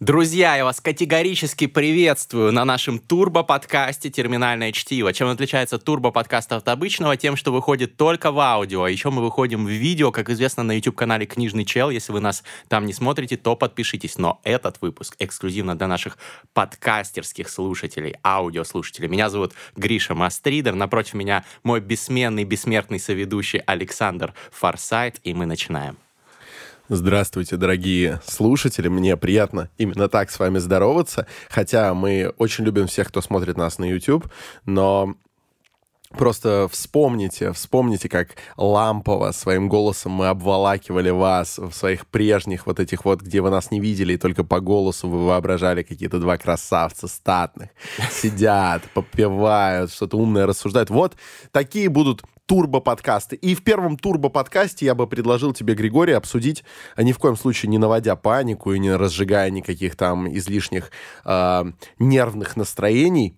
Друзья, я вас категорически приветствую на нашем турбо-подкасте «Терминальное чтиво». Чем отличается турбо-подкаст от обычного? Тем, что выходит только в аудио. А еще мы выходим в видео, как известно, на YouTube-канале «Книжный чел». Если вы нас там не смотрите, то подпишитесь. Но этот выпуск эксклюзивно для наших подкастерских слушателей, аудиослушателей. Меня зовут Гриша Мастридер. Напротив меня мой бессменный, бессмертный соведущий Александр Форсайт. И мы начинаем. Здравствуйте, дорогие слушатели. Мне приятно именно так с вами здороваться. Хотя мы очень любим всех, кто смотрит нас на YouTube, но Просто вспомните, вспомните, как лампово своим голосом мы обволакивали вас в своих прежних вот этих вот, где вы нас не видели, и только по голосу вы воображали какие-то два красавца статных. Сидят, попивают, что-то умное рассуждают. Вот такие будут турбо-подкасты. И в первом турбо-подкасте я бы предложил тебе, Григорий, обсудить, а ни в коем случае не наводя панику и не разжигая никаких там излишних э, нервных настроений,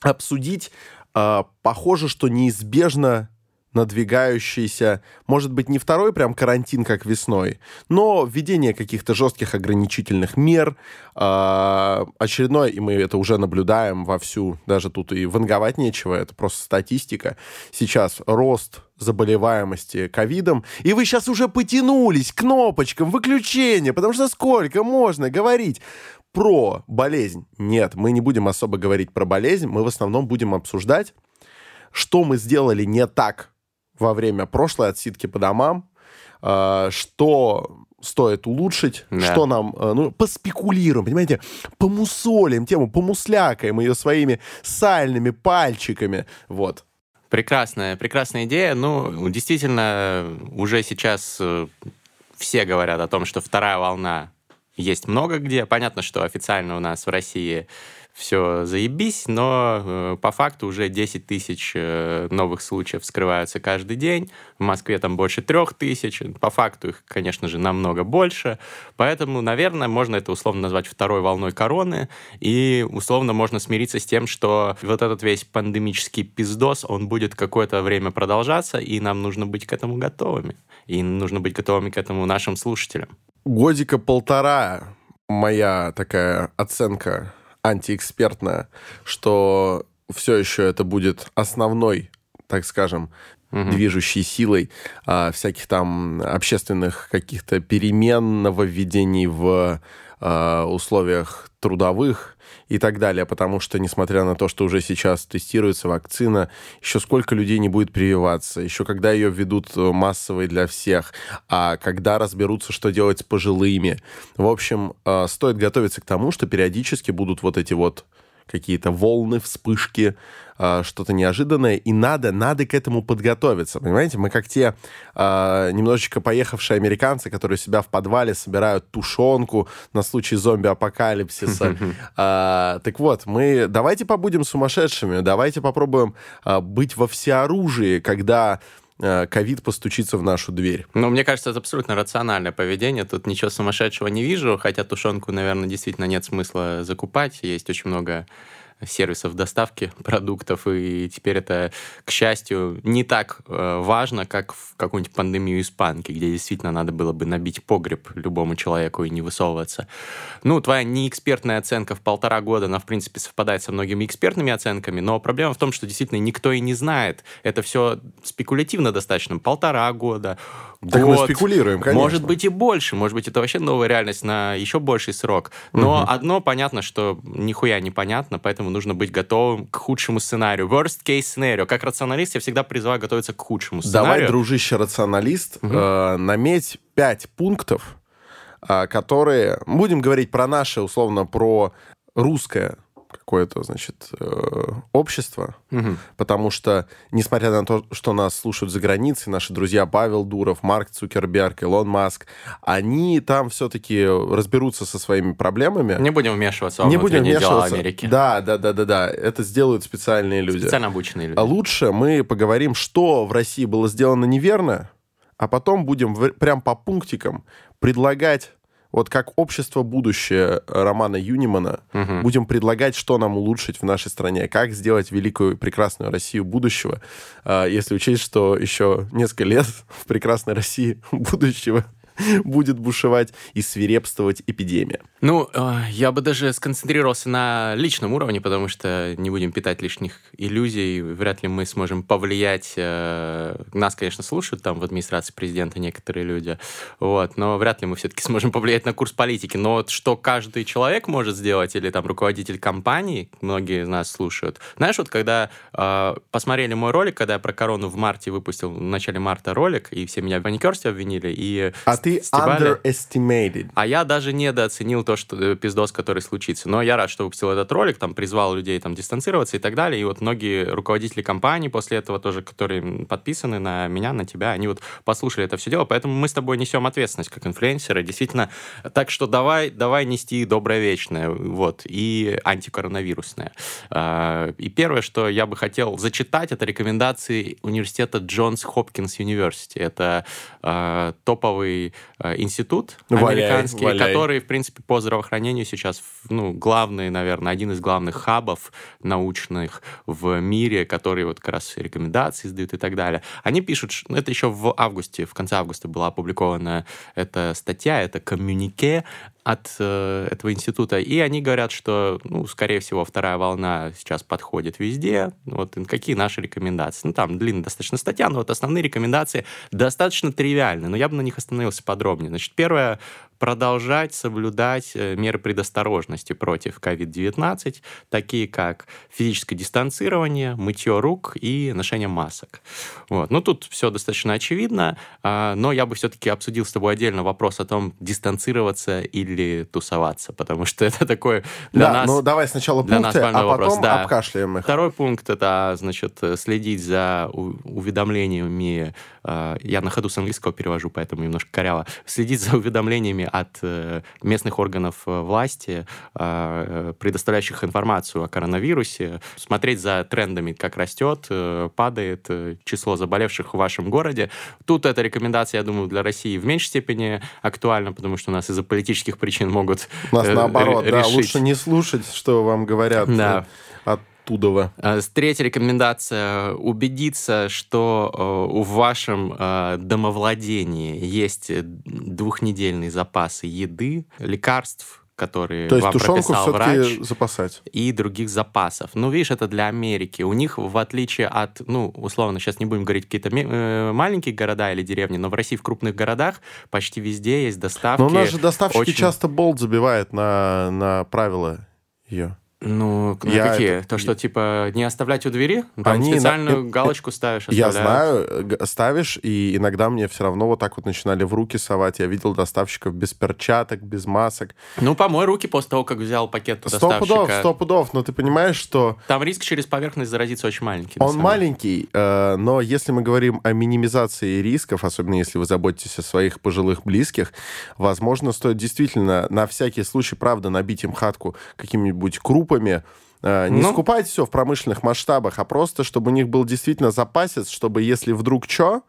обсудить, э, похоже, что неизбежно надвигающийся, может быть, не второй прям карантин, как весной, но введение каких-то жестких ограничительных мер, э, очередной, и мы это уже наблюдаем вовсю, даже тут и ванговать нечего, это просто статистика. Сейчас рост заболеваемости ковидом, и вы сейчас уже потянулись к кнопочкам выключения, потому что сколько можно говорить про болезнь? Нет, мы не будем особо говорить про болезнь, мы в основном будем обсуждать, что мы сделали не так во время прошлой отсидки по домам, э, что стоит улучшить, да. что нам, э, ну, поспекулируем, понимаете, помусолим тему, помуслякаем ее своими сальными пальчиками, вот. Прекрасная, прекрасная идея. Ну, действительно, уже сейчас э, все говорят о том, что вторая волна есть много где. Понятно, что официально у нас в России все заебись, но э, по факту уже 10 тысяч э, новых случаев вскрываются каждый день. В Москве там больше трех тысяч. По факту их, конечно же, намного больше. Поэтому, наверное, можно это условно назвать второй волной короны. И условно можно смириться с тем, что вот этот весь пандемический пиздос, он будет какое-то время продолжаться, и нам нужно быть к этому готовыми. И нужно быть готовыми к этому нашим слушателям. Годика полтора моя такая оценка антиэкспертная, что все еще это будет основной, так скажем, угу. движущей силой а, всяких там общественных каких-то перемен, нововведений в а, условиях трудовых и так далее, потому что, несмотря на то, что уже сейчас тестируется вакцина, еще сколько людей не будет прививаться, еще когда ее введут массовой для всех, а когда разберутся, что делать с пожилыми. В общем, а, стоит готовиться к тому, что периодически будут вот эти вот какие-то волны, вспышки, э, что-то неожиданное, и надо, надо к этому подготовиться, понимаете? Мы как те э, немножечко поехавшие американцы, которые себя в подвале собирают тушенку на случай зомби-апокалипсиса. Э, так вот, мы давайте побудем сумасшедшими, давайте попробуем э, быть во всеоружии, когда ковид постучится в нашу дверь. Ну, мне кажется, это абсолютно рациональное поведение. Тут ничего сумасшедшего не вижу, хотя тушенку, наверное, действительно нет смысла закупать. Есть очень много сервисов доставки продуктов, и теперь это, к счастью, не так э, важно, как в какую-нибудь пандемию испанки, где действительно надо было бы набить погреб любому человеку и не высовываться. Ну, твоя неэкспертная оценка в полтора года, она, в принципе, совпадает со многими экспертными оценками, но проблема в том, что действительно никто и не знает. Это все спекулятивно достаточно. Полтора года, так год, мы спекулируем, конечно. Может быть и больше, может быть это вообще новая реальность на еще больший срок. Но угу. одно понятно, что нихуя непонятно, поэтому нужно быть готовым к худшему сценарию. Worst case scenario. Как рационалист я всегда призываю готовиться к худшему сценарию. Давай, дружище рационалист, угу. э, наметь пять пунктов, э, которые... Будем говорить про наше, условно, про русское какое-то, значит, э, общество, угу. потому что, несмотря на то, что нас слушают за границей, наши друзья Павел Дуров, Марк Цукерберг, Илон Маск, они там все-таки разберутся со своими проблемами. Не будем вмешиваться Не будем вмешиваться. дела Америки. Да, да, да, да, да. Это сделают специальные люди. Специально обученные люди. А лучше мы поговорим, что в России было сделано неверно, а потом будем в, прям по пунктикам предлагать вот как общество будущее Романа Юнимана угу. будем предлагать, что нам улучшить в нашей стране, как сделать великую прекрасную Россию будущего, а, если учесть, что еще несколько лет в прекрасной России будущего будет бушевать и свирепствовать эпидемия. Ну, э, я бы даже сконцентрировался на личном уровне, потому что не будем питать лишних иллюзий, вряд ли мы сможем повлиять. Э, нас, конечно, слушают там в администрации президента некоторые люди, вот, но вряд ли мы все-таки сможем повлиять на курс политики. Но вот что каждый человек может сделать, или там руководитель компании, многие из нас слушают. Знаешь, вот когда э, посмотрели мой ролик, когда я про корону в марте выпустил, в начале марта ролик, и все меня в паникерстве обвинили, и а ты стебали. underestimated. А я даже недооценил то, что э, пиздос, который случится. Но я рад, что выпустил этот ролик, там призвал людей там дистанцироваться и так далее. И вот многие руководители компаний после этого тоже, которые подписаны на меня, на тебя, они вот послушали это все дело. Поэтому мы с тобой несем ответственность как инфлюенсеры. Действительно, так что давай, давай нести доброе вечное, вот, и антикоронавирусное. А, и первое, что я бы хотел зачитать, это рекомендации университета Johns Hopkins University. Это э, топовый институт валяй, американский, валяй. который, в принципе, по здравоохранению сейчас, ну, главный, наверное, один из главных хабов научных в мире, которые вот как раз рекомендации издают и так далее. Они пишут, ну, это еще в августе, в конце августа была опубликована эта статья, это коммюнике от э, этого института, и они говорят, что, ну, скорее всего, вторая волна сейчас подходит везде. Вот какие наши рекомендации? Ну, там длинная достаточно статья, но вот основные рекомендации достаточно тривиальны, но я бы на них остановился подробнее. Значит, первое, продолжать соблюдать э, меры предосторожности против COVID-19, такие как физическое дистанцирование, мытье рук и ношение масок. Вот. Ну, тут все достаточно очевидно, а, но я бы все-таки обсудил с тобой отдельно вопрос о том, дистанцироваться или тусоваться, потому что это такое для да, нас... ну давай сначала пункты, нас а потом вопрос. Да. обкашляем их. Второй пункт — это, значит, следить за уведомлениями, я на ходу с английского перевожу, поэтому немножко коряво, следить за уведомлениями от э, местных органов э, власти, а, э, предоставляющих информацию о коронавирусе, смотреть за трендами, как растет, падает число заболевших в вашем городе. Тут эта рекомендация, я думаю, для России в меньшей степени актуальна, потому что у нас из-за политических причин могут У нас наоборот, да, лучше не слушать, что вам говорят да. от Тудова. Третья рекомендация – убедиться, что в вашем домовладении есть двухнедельные запасы еды, лекарств, которые То есть вам тушенку прописал врач, запасать. и других запасов. Ну, видишь, это для Америки. У них, в отличие от, ну, условно, сейчас не будем говорить какие-то э, маленькие города или деревни, но в России в крупных городах почти везде есть доставки. Но у нас же доставщики очень... часто болт забивает на, на правила ее. Ну, я какие? Это... То, что, типа, не оставлять у двери? Там Они специальную на... галочку ставишь, оставляют. Я знаю, ставишь, и иногда мне все равно вот так вот начинали в руки совать. Я видел доставщиков без перчаток, без масок. Ну, помой руки после того, как взял пакет у сто доставщика. пудов, сто пудов, но ты понимаешь, что... Там риск через поверхность заразиться очень маленький. Он маленький, э, но если мы говорим о минимизации рисков, особенно если вы заботитесь о своих пожилых близких, возможно, стоит действительно на всякий случай, правда, набить им хатку какими-нибудь крупами, группами, э, не ну. скупать все в промышленных масштабах, а просто, чтобы у них был действительно запасец, чтобы если вдруг что,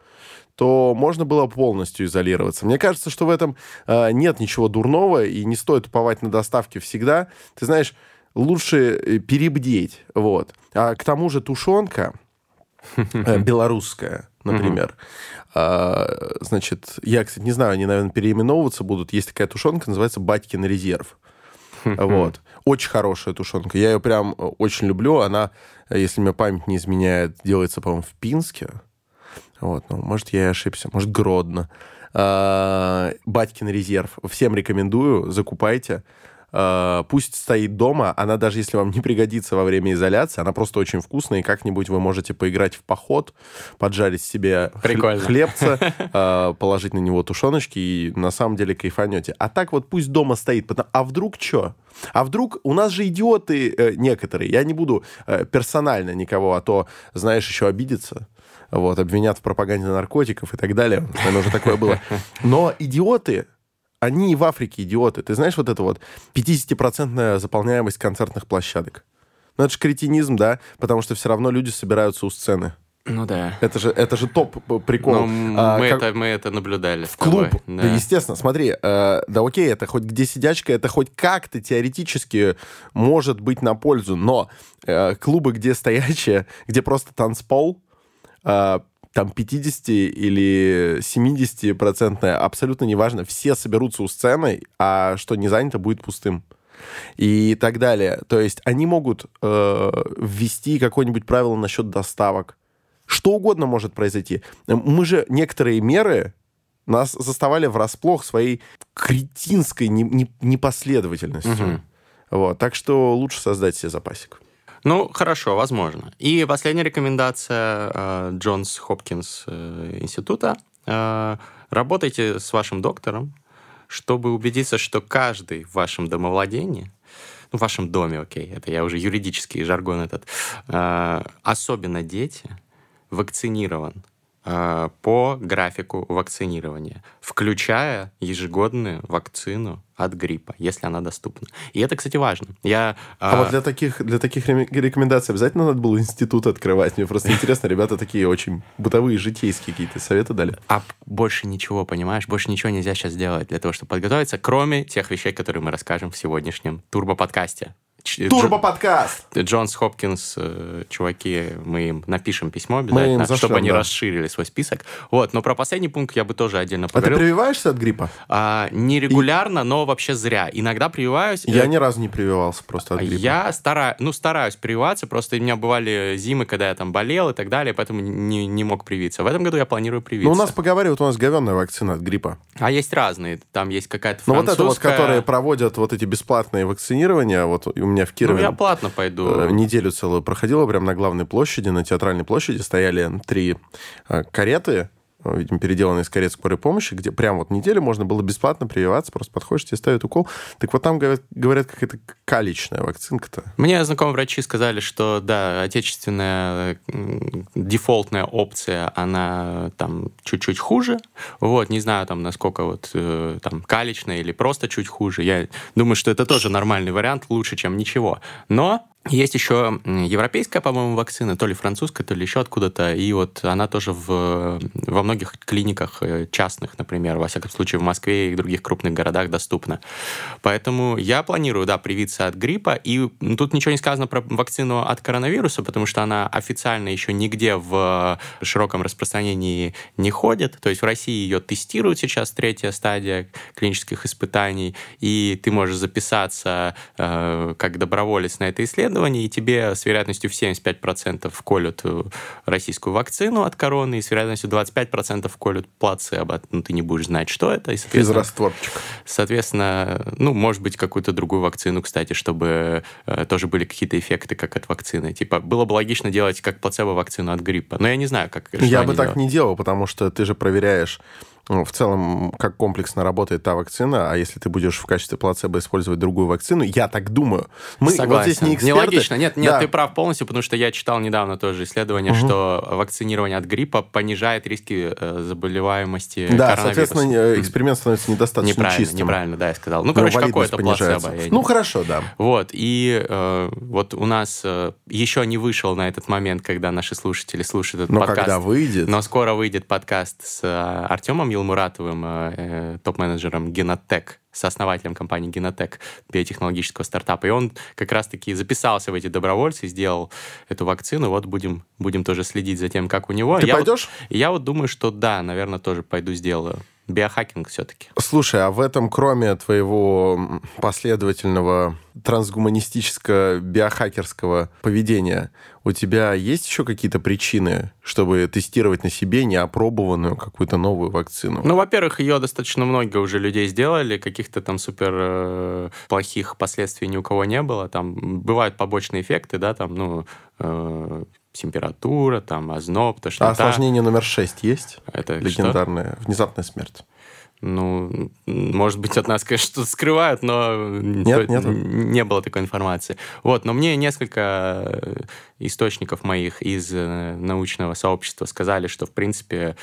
то можно было полностью изолироваться. Мне кажется, что в этом э, нет ничего дурного, и не стоит уповать на доставки всегда. Ты знаешь, лучше э, перебдеть. Вот. А к тому же тушенка э, белорусская, например, э, значит, я, кстати, не знаю, они, наверное, переименовываться будут. Есть такая тушенка, называется «Батькин резерв». Вот. Очень хорошая тушенка. Я ее прям э, очень люблю. Она, э, если мне память не изменяет, делается, по-моему, в Пинске. Вот, ну, может, я и ошибся. Может, Гродно. А, Батькин резерв. Всем рекомендую, закупайте. Э, пусть стоит дома, она даже если вам не пригодится во время изоляции, она просто очень вкусная, и как-нибудь вы можете поиграть в поход, поджарить себе Прикольно. хлебца, э, положить на него тушеночки, и на самом деле кайфанете. А так вот пусть дома стоит. А вдруг что? А вдруг у нас же идиоты э, некоторые, я не буду персонально никого, а то, знаешь, еще обидеться вот, обвинят в пропаганде наркотиков и так далее. Наверное, уже такое было. Но идиоты они и в Африке идиоты. Ты знаешь вот это вот 50% заполняемость концертных площадок? Ну, это же кретинизм, да? Потому что все равно люди собираются у сцены. Ну да. Это же, это же топ прикол. Ну, а, мы, как... это, мы это наблюдали. В клуб. Да. да, естественно, смотри, э, да окей, это хоть где сидячка, это хоть как-то теоретически может быть на пользу, но э, клубы, где стоячие, где просто танцпол, э, там 50 или 70 процентная, абсолютно неважно, все соберутся у сцены, а что не занято, будет пустым и так далее. То есть они могут э, ввести какое-нибудь правило насчет доставок. Что угодно может произойти. Мы же некоторые меры нас заставали врасплох своей кретинской непоследовательностью. Угу. Вот, так что лучше создать себе запасик. Ну, хорошо, возможно. И последняя рекомендация э, Джонс Хопкинс э, института. Э, работайте с вашим доктором, чтобы убедиться, что каждый в вашем домовладении, ну, в вашем доме, окей, это я уже юридический жаргон этот, особенно дети, вакцинирован по графику вакцинирования, включая ежегодную вакцину от гриппа, если она доступна. И это, кстати, важно. Я, а э... вот для таких, для таких рекомендаций обязательно надо было институт открывать? Мне просто интересно, ребята такие очень бытовые, житейские какие-то советы дали. А больше ничего, понимаешь? Больше ничего нельзя сейчас сделать для того, чтобы подготовиться, кроме тех вещей, которые мы расскажем в сегодняшнем турбо-подкасте. Турбо-подкаст! Джонс Хопкинс, э, чуваки, мы им напишем письмо обязательно, зашлем, чтобы они да. расширили свой список. Вот, но про последний пункт я бы тоже отдельно поговорил. А ты прививаешься от гриппа? А, не регулярно, И... но вообще зря. Иногда прививаюсь. Я э... ни разу не прививался просто от гриппа. Я стараюсь, ну, стараюсь прививаться, просто у меня бывали зимы, когда я там болел и так далее, поэтому не, не мог привиться. В этом году я планирую привиться. Ну, у нас поговаривают, у нас говенная вакцина от гриппа. А есть разные. Там есть какая-то французская... Ну, вот это вот, которые проводят вот эти бесплатные вакцинирования, вот у меня в Кирове... Ну, я платно пойду. Э, неделю целую проходила прямо на главной площади, на театральной площади стояли три э, кареты, видимо, переделанные из карет скорой помощи, где прям вот неделю можно было бесплатно прививаться, просто подходишь, тебе ставят укол. Так вот там говорят, говорят как это каличная вакцинка-то. Мне знакомые врачи сказали, что да, отечественная дефолтная опция, она там чуть-чуть хуже. Вот, не знаю там, насколько вот там каличная или просто чуть хуже. Я думаю, что это тоже нормальный вариант, лучше, чем ничего. Но есть еще европейская, по-моему, вакцина, то ли французская, то ли еще откуда-то, и вот она тоже в, во многих клиниках э, частных, например, во всяком случае в Москве и других крупных городах доступна. Поэтому я планирую, да, привиться от гриппа, и тут ничего не сказано про вакцину от коронавируса, потому что она официально еще нигде в широком распространении не ходит, то есть в России ее тестируют сейчас, третья стадия клинических испытаний, и ты можешь записаться э, как доброволец на это исследование, исследований, и тебе с вероятностью в 75% колют э, российскую вакцину от короны, и с вероятностью 25% колют плацебо. Ну, ты не будешь знать, что это. И, соответственно, Физрастворчик. Соответственно, ну, может быть, какую-то другую вакцину, кстати, чтобы э, тоже были какие-то эффекты, как от вакцины. Типа, было бы логично делать как плацебо-вакцину от гриппа. Но я не знаю, как... Я бы так делают. не делал, потому что ты же проверяешь в целом, как комплексно работает та вакцина, а если ты будешь в качестве плацебо использовать другую вакцину, я так думаю. Мы Согласен. вот здесь не эксперты. Нелогично. Нет, нет, да. ты прав полностью, потому что я читал недавно тоже исследование, угу. что вакцинирование от гриппа понижает риски э, заболеваемости Да, соответственно, э, эксперимент становится недостаточно неправильно, чистым. Неправильно, да, я сказал. Ну, короче, какое-то плацебо. Ну, хорошо, да. Вот, и э, вот у нас э, еще не вышел на этот момент, когда наши слушатели слушают этот но подкаст. когда выйдет. Но скоро выйдет подкаст с э, Артемом Елмуратовым, э, топ-менеджером Genotech, сооснователем компании Genotech, биотехнологического стартапа. И он как раз-таки записался в эти добровольцы, сделал эту вакцину. Вот будем, будем тоже следить за тем, как у него. Ты я пойдешь? Вот, я вот думаю, что да, наверное, тоже пойду сделаю биохакинг все-таки. Слушай, а в этом, кроме твоего последовательного трансгуманистического биохакерского поведения, у тебя есть еще какие-то причины, чтобы тестировать на себе неопробованную какую-то новую вакцину? Ну, во-первых, ее достаточно много уже людей сделали, каких-то там супер э, плохих последствий ни у кого не было. Там бывают побочные эффекты, да, там, ну, э, температура, там, озноб, тошнота. А осложнение номер шесть есть? Это Легендарная что? внезапная смерть. Ну, может быть, от нас, конечно, что-то скрывают, но нет, нет. не было такой информации. Вот, но мне несколько источников моих из э, научного сообщества сказали, что, в принципе,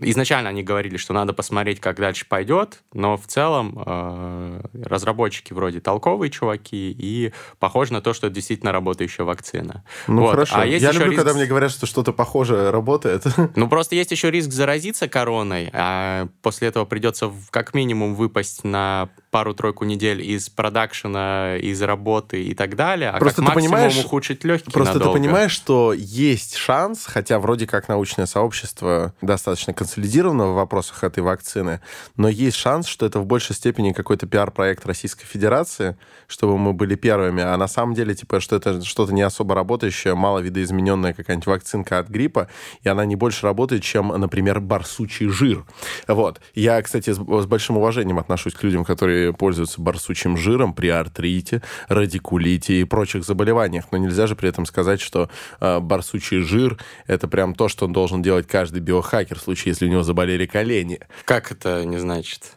Изначально они говорили, что надо посмотреть, как дальше пойдет, но в целом э, разработчики вроде толковые чуваки, и похоже на то, что это действительно работающая вакцина. Ну вот. хорошо. А есть Я люблю, риск... когда мне говорят, что что-то похожее работает. Ну просто есть еще риск заразиться короной, а после этого придется как минимум выпасть на пару-тройку недель из продакшена, из работы и так далее, а Просто как ты максимум понимаешь- ухудшить легкие Просто надолго. ты понимаешь, что есть шанс, хотя вроде как научное сообщество достаточно консолидировано в вопросах этой вакцины, но есть шанс, что это в большей степени какой-то пиар-проект Российской Федерации, чтобы мы были первыми, а на самом деле, типа, что это что-то не особо работающее, мало видоизмененная какая-нибудь вакцинка от гриппа, и она не больше работает, чем, например, барсучий жир. Вот. Я, кстати, с, с большим уважением отношусь к людям, которые пользуются барсучим жиром при артрите, радикулите и прочих заболеваниях, но нельзя же при этом сказать, что э, барсучий жир — это прям то, что он должен делать каждый биохакер в случае, если у него заболели колени. Как это не значит?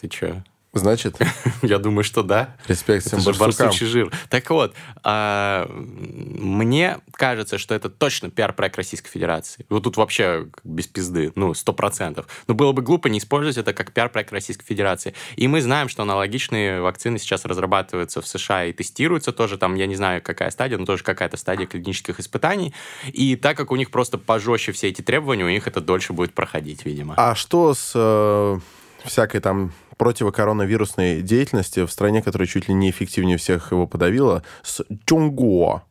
Ты чё? Значит, Я думаю, что да. респект Это всем же барсукам. жир. Так вот, а, мне кажется, что это точно пиар-проект Российской Федерации. Вот тут вообще без пизды, ну, сто процентов. Но было бы глупо не использовать это как пиар-проект Российской Федерации. И мы знаем, что аналогичные вакцины сейчас разрабатываются в США и тестируются тоже. Там, я не знаю, какая стадия, но тоже какая-то стадия клинических испытаний. И так как у них просто пожестче все эти требования, у них это дольше будет проходить, видимо. А что с э, всякой там противокоронавирусной деятельности в стране, которая чуть ли не эффективнее всех его подавила, с Чонгуо?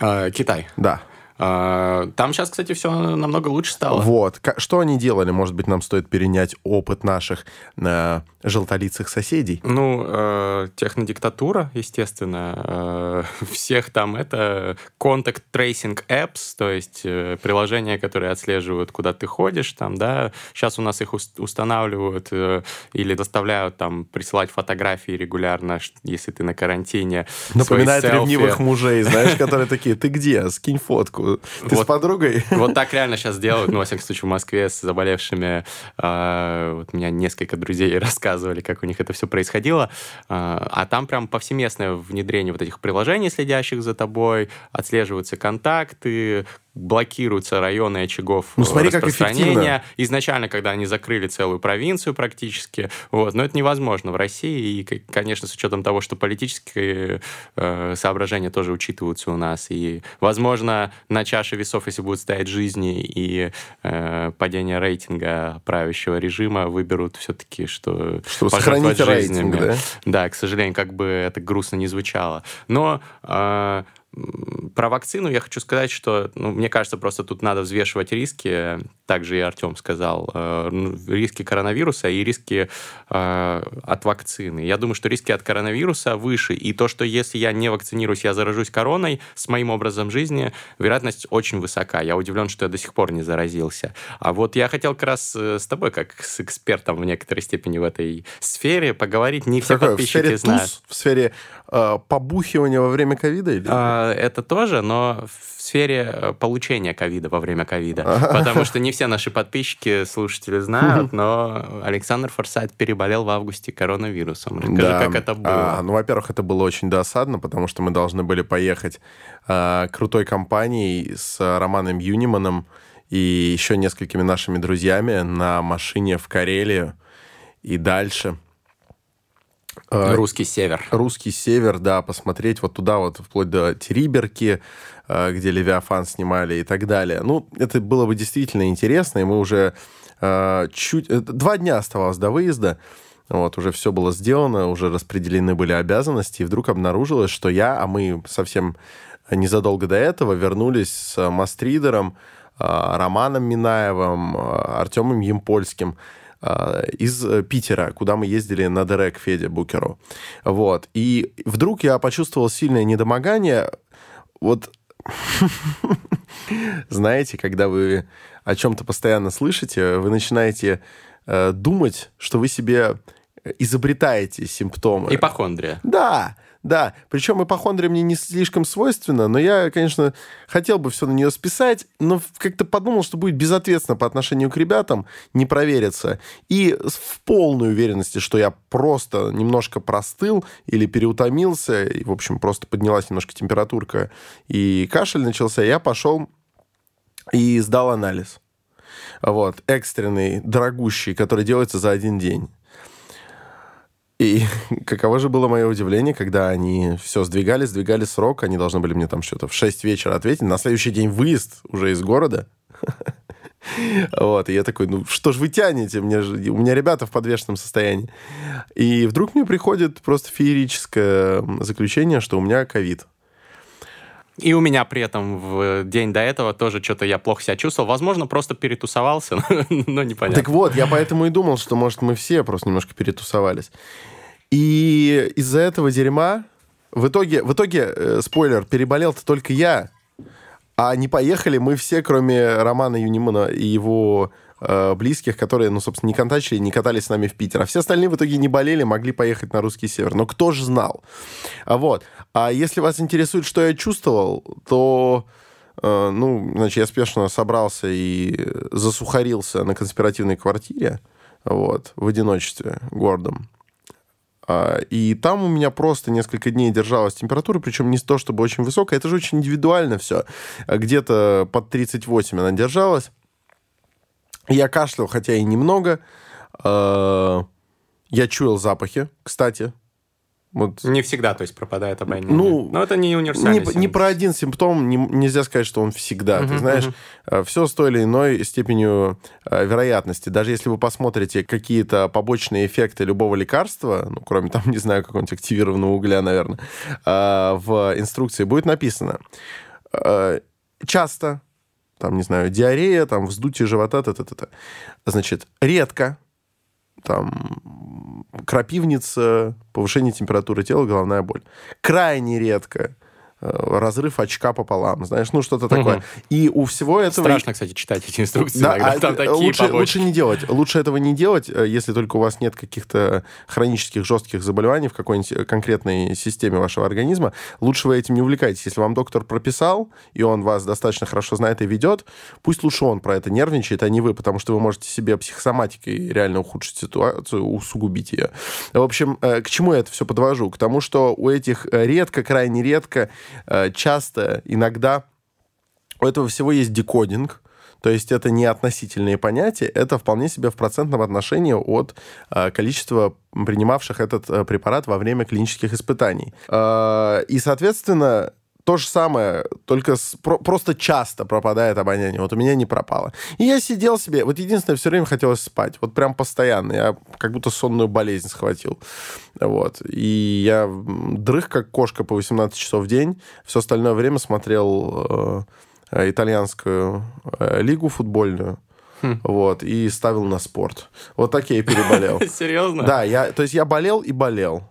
А, Китай. Да. А, Там сейчас, кстати, все намного лучше стало. Вот. Что они делали? Может быть, нам стоит перенять опыт наших э, желтолицых соседей? Ну, э, технодиктатура, естественно. Э, всех там это Contact Tracing Apps, то есть э, приложения, которые отслеживают, куда ты ходишь, там, да. Сейчас у нас их ус- устанавливают э, или доставляют там присылать фотографии регулярно, если ты на карантине. Напоминает ревнивых мужей, знаешь, которые такие, ты где? Скинь фотку. Ты с Вот. подругой? Вот так реально сейчас делают, ну, во всяком случае, в Москве с заболевшими. э, вот у меня несколько друзей рассказывали, как у них это все происходило. Э, а там прям повсеместное внедрение вот этих приложений, следящих за тобой, отслеживаются контакты, блокируются районы очагов Ну, смотри, как распространения. Изначально, когда они закрыли целую провинцию практически, вот, но это невозможно в России, и, конечно, с учетом того, что политические э, соображения тоже учитываются у нас, и, возможно, на чаше весов, если будут стоять жизни и э, падение рейтинга правящего режима, выберут все-таки, что пожертвовать сохранить рейтинг, жизнями. да? Да, к сожалению, как бы это грустно не звучало. Но э, про вакцину я хочу сказать, что, ну, мне кажется, просто тут надо взвешивать риски. Также и Артем сказал, э, ну, риски коронавируса и риски э, от вакцины. Я думаю, что риски от коронавируса выше. И то, что если я не вакцинируюсь, я заражусь короной, с моим образом жизни вероятность очень высока. Я удивлен, что я до сих пор не заразился. А вот я хотел как раз э, с тобой, как с экспертом в некоторой степени в этой сфере, поговорить. Не все Какое? В подписчики сфере знают. туз? В сфере э, побухивания во время ковида? Или... А, Это тоже, но в сфере э, получения ковида во время ковида. Потому что не все наши подписчики, слушатели знают, но Александр Форсайт переболел в августе коронавирусом. Расскажи, Да. как это было. А, ну, во-первых, это было очень досадно, потому что мы должны были поехать а, крутой компанией с Романом Юниманом и еще несколькими нашими друзьями на машине в Карелию и дальше. А, Русский север. Русский север, да, посмотреть вот туда вот, вплоть до Териберки, э, где Левиафан снимали и так далее. Ну, это было бы действительно интересно, и мы уже э, чуть... э, Два дня оставалось до выезда, вот, уже все было сделано, уже распределены были обязанности, и вдруг обнаружилось, что я, а мы совсем незадолго до этого вернулись с Мастридером, Романом Минаевым, Артемом Емпольским, э, из э, Питера, куда мы ездили на ДР к Феде Букеру. Вот. И вдруг я почувствовал сильное недомогание. Вот знаете, когда вы о чем-то постоянно слышите, вы начинаете э, думать, что вы себе изобретаете симптомы. Ипохондрия. Да, да. Причем ипохондрия мне не слишком свойственна, но я, конечно, хотел бы все на нее списать, но как-то подумал, что будет безответственно по отношению к ребятам не провериться. И в полной уверенности, что я просто немножко простыл или переутомился, и, в общем, просто поднялась немножко температурка, и кашель начался, я пошел и сдал анализ. Вот, экстренный, дорогущий, который делается за один день. И каково же было мое удивление, когда они все сдвигали, сдвигали срок, они должны были мне там что-то в 6 вечера ответить. На следующий день выезд уже из города. Вот, и я такой, ну что ж вы тянете? Мне же, у меня ребята в подвешенном состоянии. И вдруг мне приходит просто феерическое заключение, что у меня ковид. И у меня при этом в день до этого тоже что-то я плохо себя чувствовал. Возможно, просто перетусовался, но непонятно. Так вот, я поэтому и думал, что, может, мы все просто немножко перетусовались. И из-за этого дерьма в итоге, в итоге, э, спойлер, переболел-то только я. А не поехали мы все, кроме Романа Юнимана и его э, близких, которые, ну, собственно, не контачили, не катались с нами в Питер. А все остальные в итоге не болели, могли поехать на русский север. Но кто же знал? А вот. А если вас интересует, что я чувствовал, то... Э, ну, значит, я спешно собрался и засухарился на конспиративной квартире, вот, в одиночестве гордом. А, и там у меня просто несколько дней держалась температура, причем не то чтобы очень высокая, это же очень индивидуально все. Где-то под 38 она держалась. Я кашлял, хотя и немного. А, я чуял запахи, кстати. Вот. Не всегда, то есть пропадает обоняние. Ну, Но это не универсальный не, не про один симптом не, нельзя сказать, что он всегда. Uh-huh, Ты знаешь, uh-huh. все с той или иной степенью э, вероятности. Даже если вы посмотрите какие-то побочные эффекты любого лекарства, ну, кроме там, не знаю, какого-нибудь активированного угля, наверное, э, в инструкции будет написано. Э, часто, там, не знаю, диарея, там, вздутие живота, т-т-т. Значит, редко, там, крапивница, повышение температуры тела, головная боль. Крайне редко разрыв очка пополам, знаешь, ну что-то такое. Угу. И у всего этого... Страшно, кстати, читать эти инструкции, да, а там такие лучше, лучше не делать. Лучше этого не делать, э, если только у вас нет каких-то хронических жестких заболеваний в какой-нибудь конкретной системе вашего организма. Лучше вы этим не увлекайтесь. Если вам доктор прописал, и он вас достаточно хорошо знает и ведет, пусть лучше он про это нервничает, а не вы, потому что вы можете себе психосоматикой реально ухудшить ситуацию, усугубить ее. В общем, э, к чему я это все подвожу? К тому, что у этих редко, крайне редко Э, часто, иногда у этого всего есть декодинг, то есть это не относительные понятия, это вполне себе в процентном отношении от э, количества принимавших этот э, препарат во время клинических испытаний. Э, и, соответственно, то же самое, только с, про, просто часто пропадает обоняние. Вот у меня не пропало. И я сидел себе, вот единственное, все время хотелось спать. Вот прям постоянно. Я как будто сонную болезнь схватил. Вот. И я дрых, как кошка, по 18 часов в день. Все остальное время смотрел э, итальянскую э, лигу футбольную. Хм. Вот, и ставил на спорт. Вот так я и переболел. Серьезно? Да, я, то есть я болел и болел.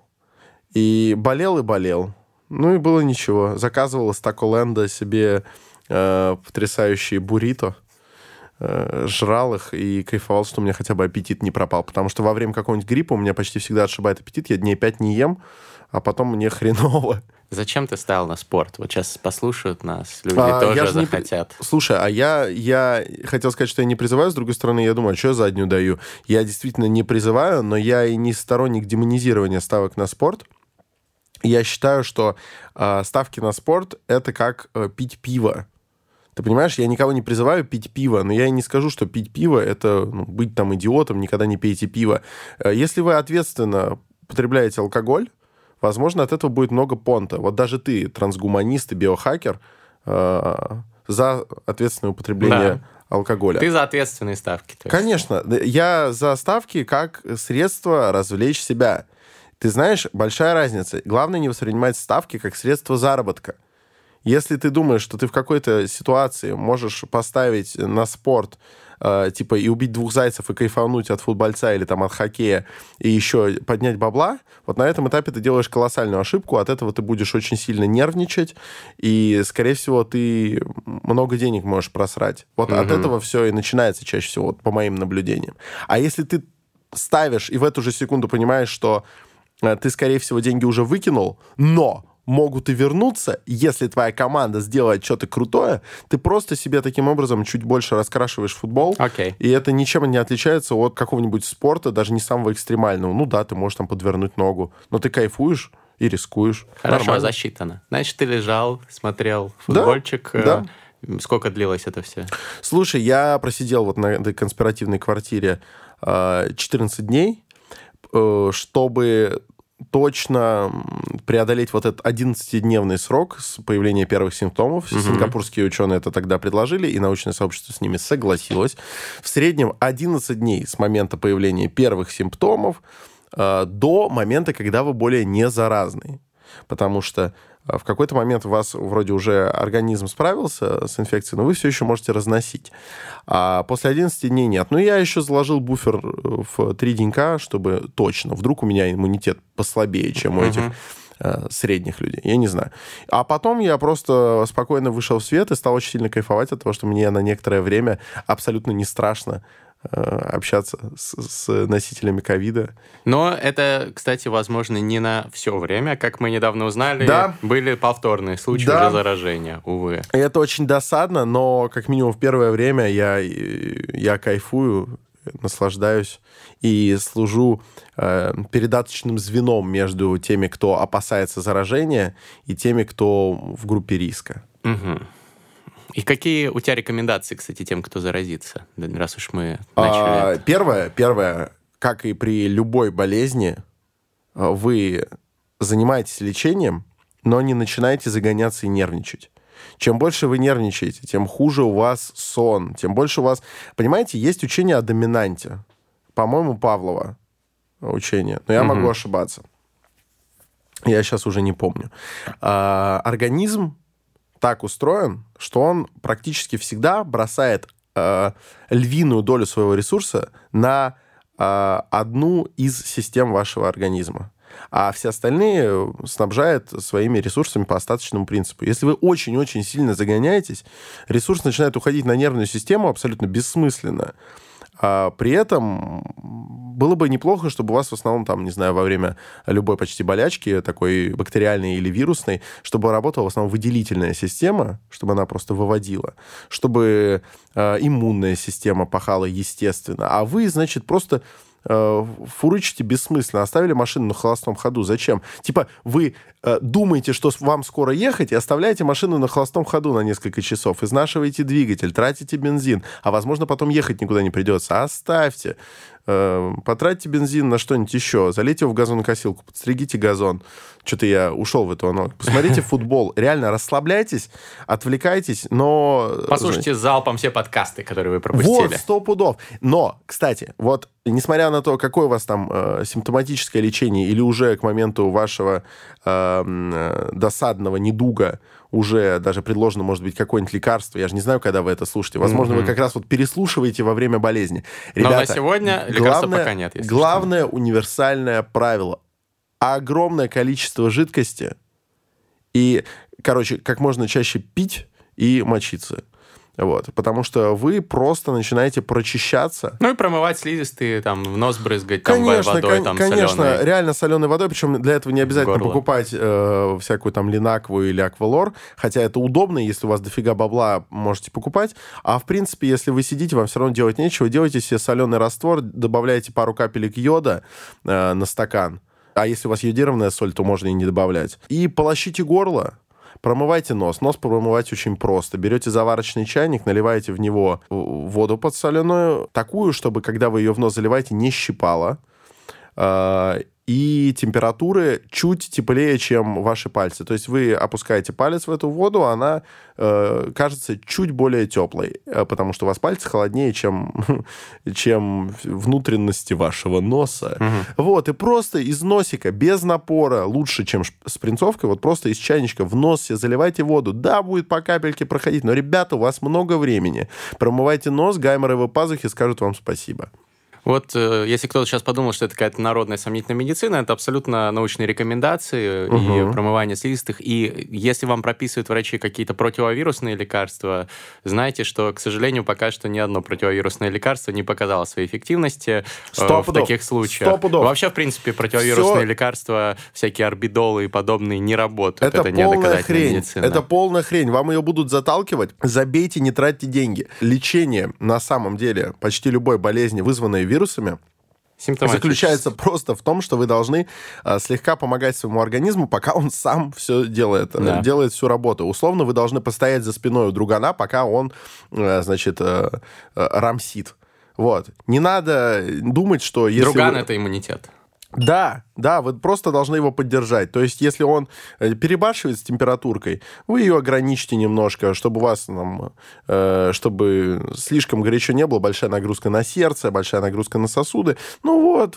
И болел и болел. Ну и было ничего. Заказывал из Тако себе э, потрясающие буррито. Э, жрал их и кайфовал, что у меня хотя бы аппетит не пропал. Потому что во время какого-нибудь гриппа у меня почти всегда отшибает аппетит. Я дней пять не ем, а потом мне хреново. Зачем ты стал на спорт? Вот сейчас послушают нас, люди а, тоже захотят. Не... Слушай, а я, я хотел сказать, что я не призываю, с другой стороны, я думаю, а что я заднюю даю? Я действительно не призываю, но я и не сторонник демонизирования ставок на спорт я считаю, что э, ставки на спорт это как э, пить пиво. Ты понимаешь, я никого не призываю пить пиво, но я и не скажу, что пить пиво это ну, быть там идиотом, никогда не пейте пиво. Э, если вы ответственно потребляете алкоголь, возможно, от этого будет много понта. Вот даже ты, трансгуманист и биохакер, э, за ответственное употребление да. алкоголя. Ты за ответственные ставки. Конечно, я за ставки как средство развлечь себя. Ты знаешь, большая разница. Главное не воспринимать ставки как средство заработка. Если ты думаешь, что ты в какой-то ситуации можешь поставить на спорт, э, типа, и убить двух зайцев и кайфануть от футбольца или там от хоккея, и еще поднять бабла, вот на этом этапе ты делаешь колоссальную ошибку, от этого ты будешь очень сильно нервничать, и, скорее всего, ты много денег можешь просрать. Вот угу. от этого все и начинается чаще всего, вот, по моим наблюдениям. А если ты ставишь и в эту же секунду понимаешь, что ты, скорее всего, деньги уже выкинул, но могут и вернуться, если твоя команда сделает что-то крутое, ты просто себе таким образом чуть больше раскрашиваешь футбол, okay. и это ничем не отличается от какого-нибудь спорта, даже не самого экстремального. Ну да, ты можешь там подвернуть ногу, но ты кайфуешь и рискуешь. Хорошо, Нормально. засчитано. Значит, ты лежал, смотрел футбольчик. Да, да. Сколько длилось это все? Слушай, я просидел вот на этой конспиративной квартире 14 э, дней, э, чтобы точно преодолеть вот этот 11-дневный срок с появления первых симптомов. Угу. Сингапурские ученые это тогда предложили, и научное сообщество с ними согласилось. В среднем 11 дней с момента появления первых симптомов э, до момента, когда вы более не заразный. Потому что в какой-то момент у вас вроде уже организм справился с инфекцией, но вы все еще можете разносить. А после 11 дней нет. Ну, я еще заложил буфер в 3 денька, чтобы точно. Вдруг у меня иммунитет послабее, чем у этих э, средних людей. Я не знаю. А потом я просто спокойно вышел в свет и стал очень сильно кайфовать от того, что мне на некоторое время абсолютно не страшно Э, общаться с, с носителями ковида. Но это, кстати, возможно, не на все время. Как мы недавно узнали, да. были повторные случаи да. уже заражения, увы. Это очень досадно, но как минимум в первое время я, я кайфую, наслаждаюсь и служу э, передаточным звеном между теми, кто опасается заражения, и теми, кто в группе риска. Угу. И какие у тебя рекомендации, кстати, тем, кто заразится, раз уж мы начали? А, первое, первое, как и при любой болезни, а, вы занимаетесь лечением, но не начинаете загоняться и нервничать. Чем больше вы нервничаете, тем хуже у вас сон, тем больше у вас... Понимаете, есть учение о доминанте. По-моему, Павлова учение, но я угу. могу ошибаться. Я сейчас уже не помню. А, организм так устроен, что он практически всегда бросает э, львиную долю своего ресурса на э, одну из систем вашего организма. А все остальные снабжает своими ресурсами по остаточному принципу. Если вы очень-очень сильно загоняетесь, ресурс начинает уходить на нервную систему абсолютно бессмысленно. А при этом было бы неплохо, чтобы у вас в основном, там, не знаю, во время любой почти болячки, такой бактериальной или вирусной, чтобы работала в основном выделительная система, чтобы она просто выводила, чтобы э, иммунная система пахала естественно. А вы, значит, просто э, фурычите бессмысленно, оставили машину на холостом ходу. Зачем? Типа вы думаете, что вам скоро ехать, и оставляете машину на холостом ходу на несколько часов, изнашиваете двигатель, тратите бензин, а возможно потом ехать никуда не придется. Оставьте. Э, потратьте бензин на что-нибудь еще, залейте его в газонокосилку, подстригите газон. Что-то я ушел в эту аналог. Посмотрите футбол. Реально расслабляйтесь, отвлекайтесь, но... Послушайте залпом все подкасты, которые вы пропустили. Вот, сто пудов. Но, кстати, вот несмотря на то, какое у вас там э, симптоматическое лечение или уже к моменту вашего э, э досадного недуга уже даже предложено, может быть, какое-нибудь лекарство. Я же не знаю, когда вы это слушаете. Возможно, mm-hmm. вы как раз вот переслушиваете во время болезни. Ребята, Но на сегодня лекарства пока нет. Главное что. универсальное правило. Огромное количество жидкости и, короче, как можно чаще пить и мочиться. Вот, потому что вы просто начинаете прочищаться. Ну и промывать слизистые, там, в нос брызгать, там, конечно, водой, кон- там, Конечно, соленой. реально соленой водой, причем для этого не обязательно Горло. покупать э, всякую там линакву или аквалор, хотя это удобно, если у вас дофига бабла, можете покупать. А в принципе, если вы сидите, вам все равно делать нечего, делайте себе соленый раствор, добавляете пару капелек йода э, на стакан, а если у вас йодированная соль, то можно и не добавлять. И полощите горло, Промывайте нос. Нос промывать очень просто. Берете заварочный чайник, наливаете в него воду подсоленную, такую, чтобы, когда вы ее в нос заливаете, не щипало а, и температуры чуть теплее, чем ваши пальцы. То есть вы опускаете палец в эту воду, она э, кажется чуть более теплой, э, потому что у вас пальцы холоднее, чем, чем внутренности вашего носа. Угу. Вот, и просто из носика, без напора, лучше, чем с принцовкой, вот просто из чайничка в нос себе заливайте воду. Да, будет по капельке проходить, но, ребята, у вас много времени. Промывайте нос, гайморовые пазухи скажут вам спасибо. Вот э, если кто-то сейчас подумал, что это какая-то народная сомнительная медицина, это абсолютно научные рекомендации угу. и промывание слизистых. И если вам прописывают врачи какие-то противовирусные лекарства, знайте, что, к сожалению, пока что ни одно противовирусное лекарство не показало своей эффективности э, в таких случаях. Стопудов. Вообще, в принципе, противовирусные Все... лекарства, всякие орбидолы и подобные, не работают. Это, это полная хрень. Медицина. Это полная хрень. Вам ее будут заталкивать. Забейте, не тратьте деньги. Лечение на самом деле почти любой болезни, вызванной вирусами, заключается просто в том, что вы должны э, слегка помогать своему организму, пока он сам все делает, э, да. делает всю работу. Условно, вы должны постоять за спиной у другана, пока он, э, значит, э, э, рамсит. Вот. Не надо думать, что если... Друган вы... — это иммунитет. Да, да, вы просто должны его поддержать. То есть, если он э, перебарщивает с температуркой, вы ее ограничите немножко, чтобы у вас, там, э, чтобы слишком горячо не было, большая нагрузка на сердце, большая нагрузка на сосуды. Ну вот,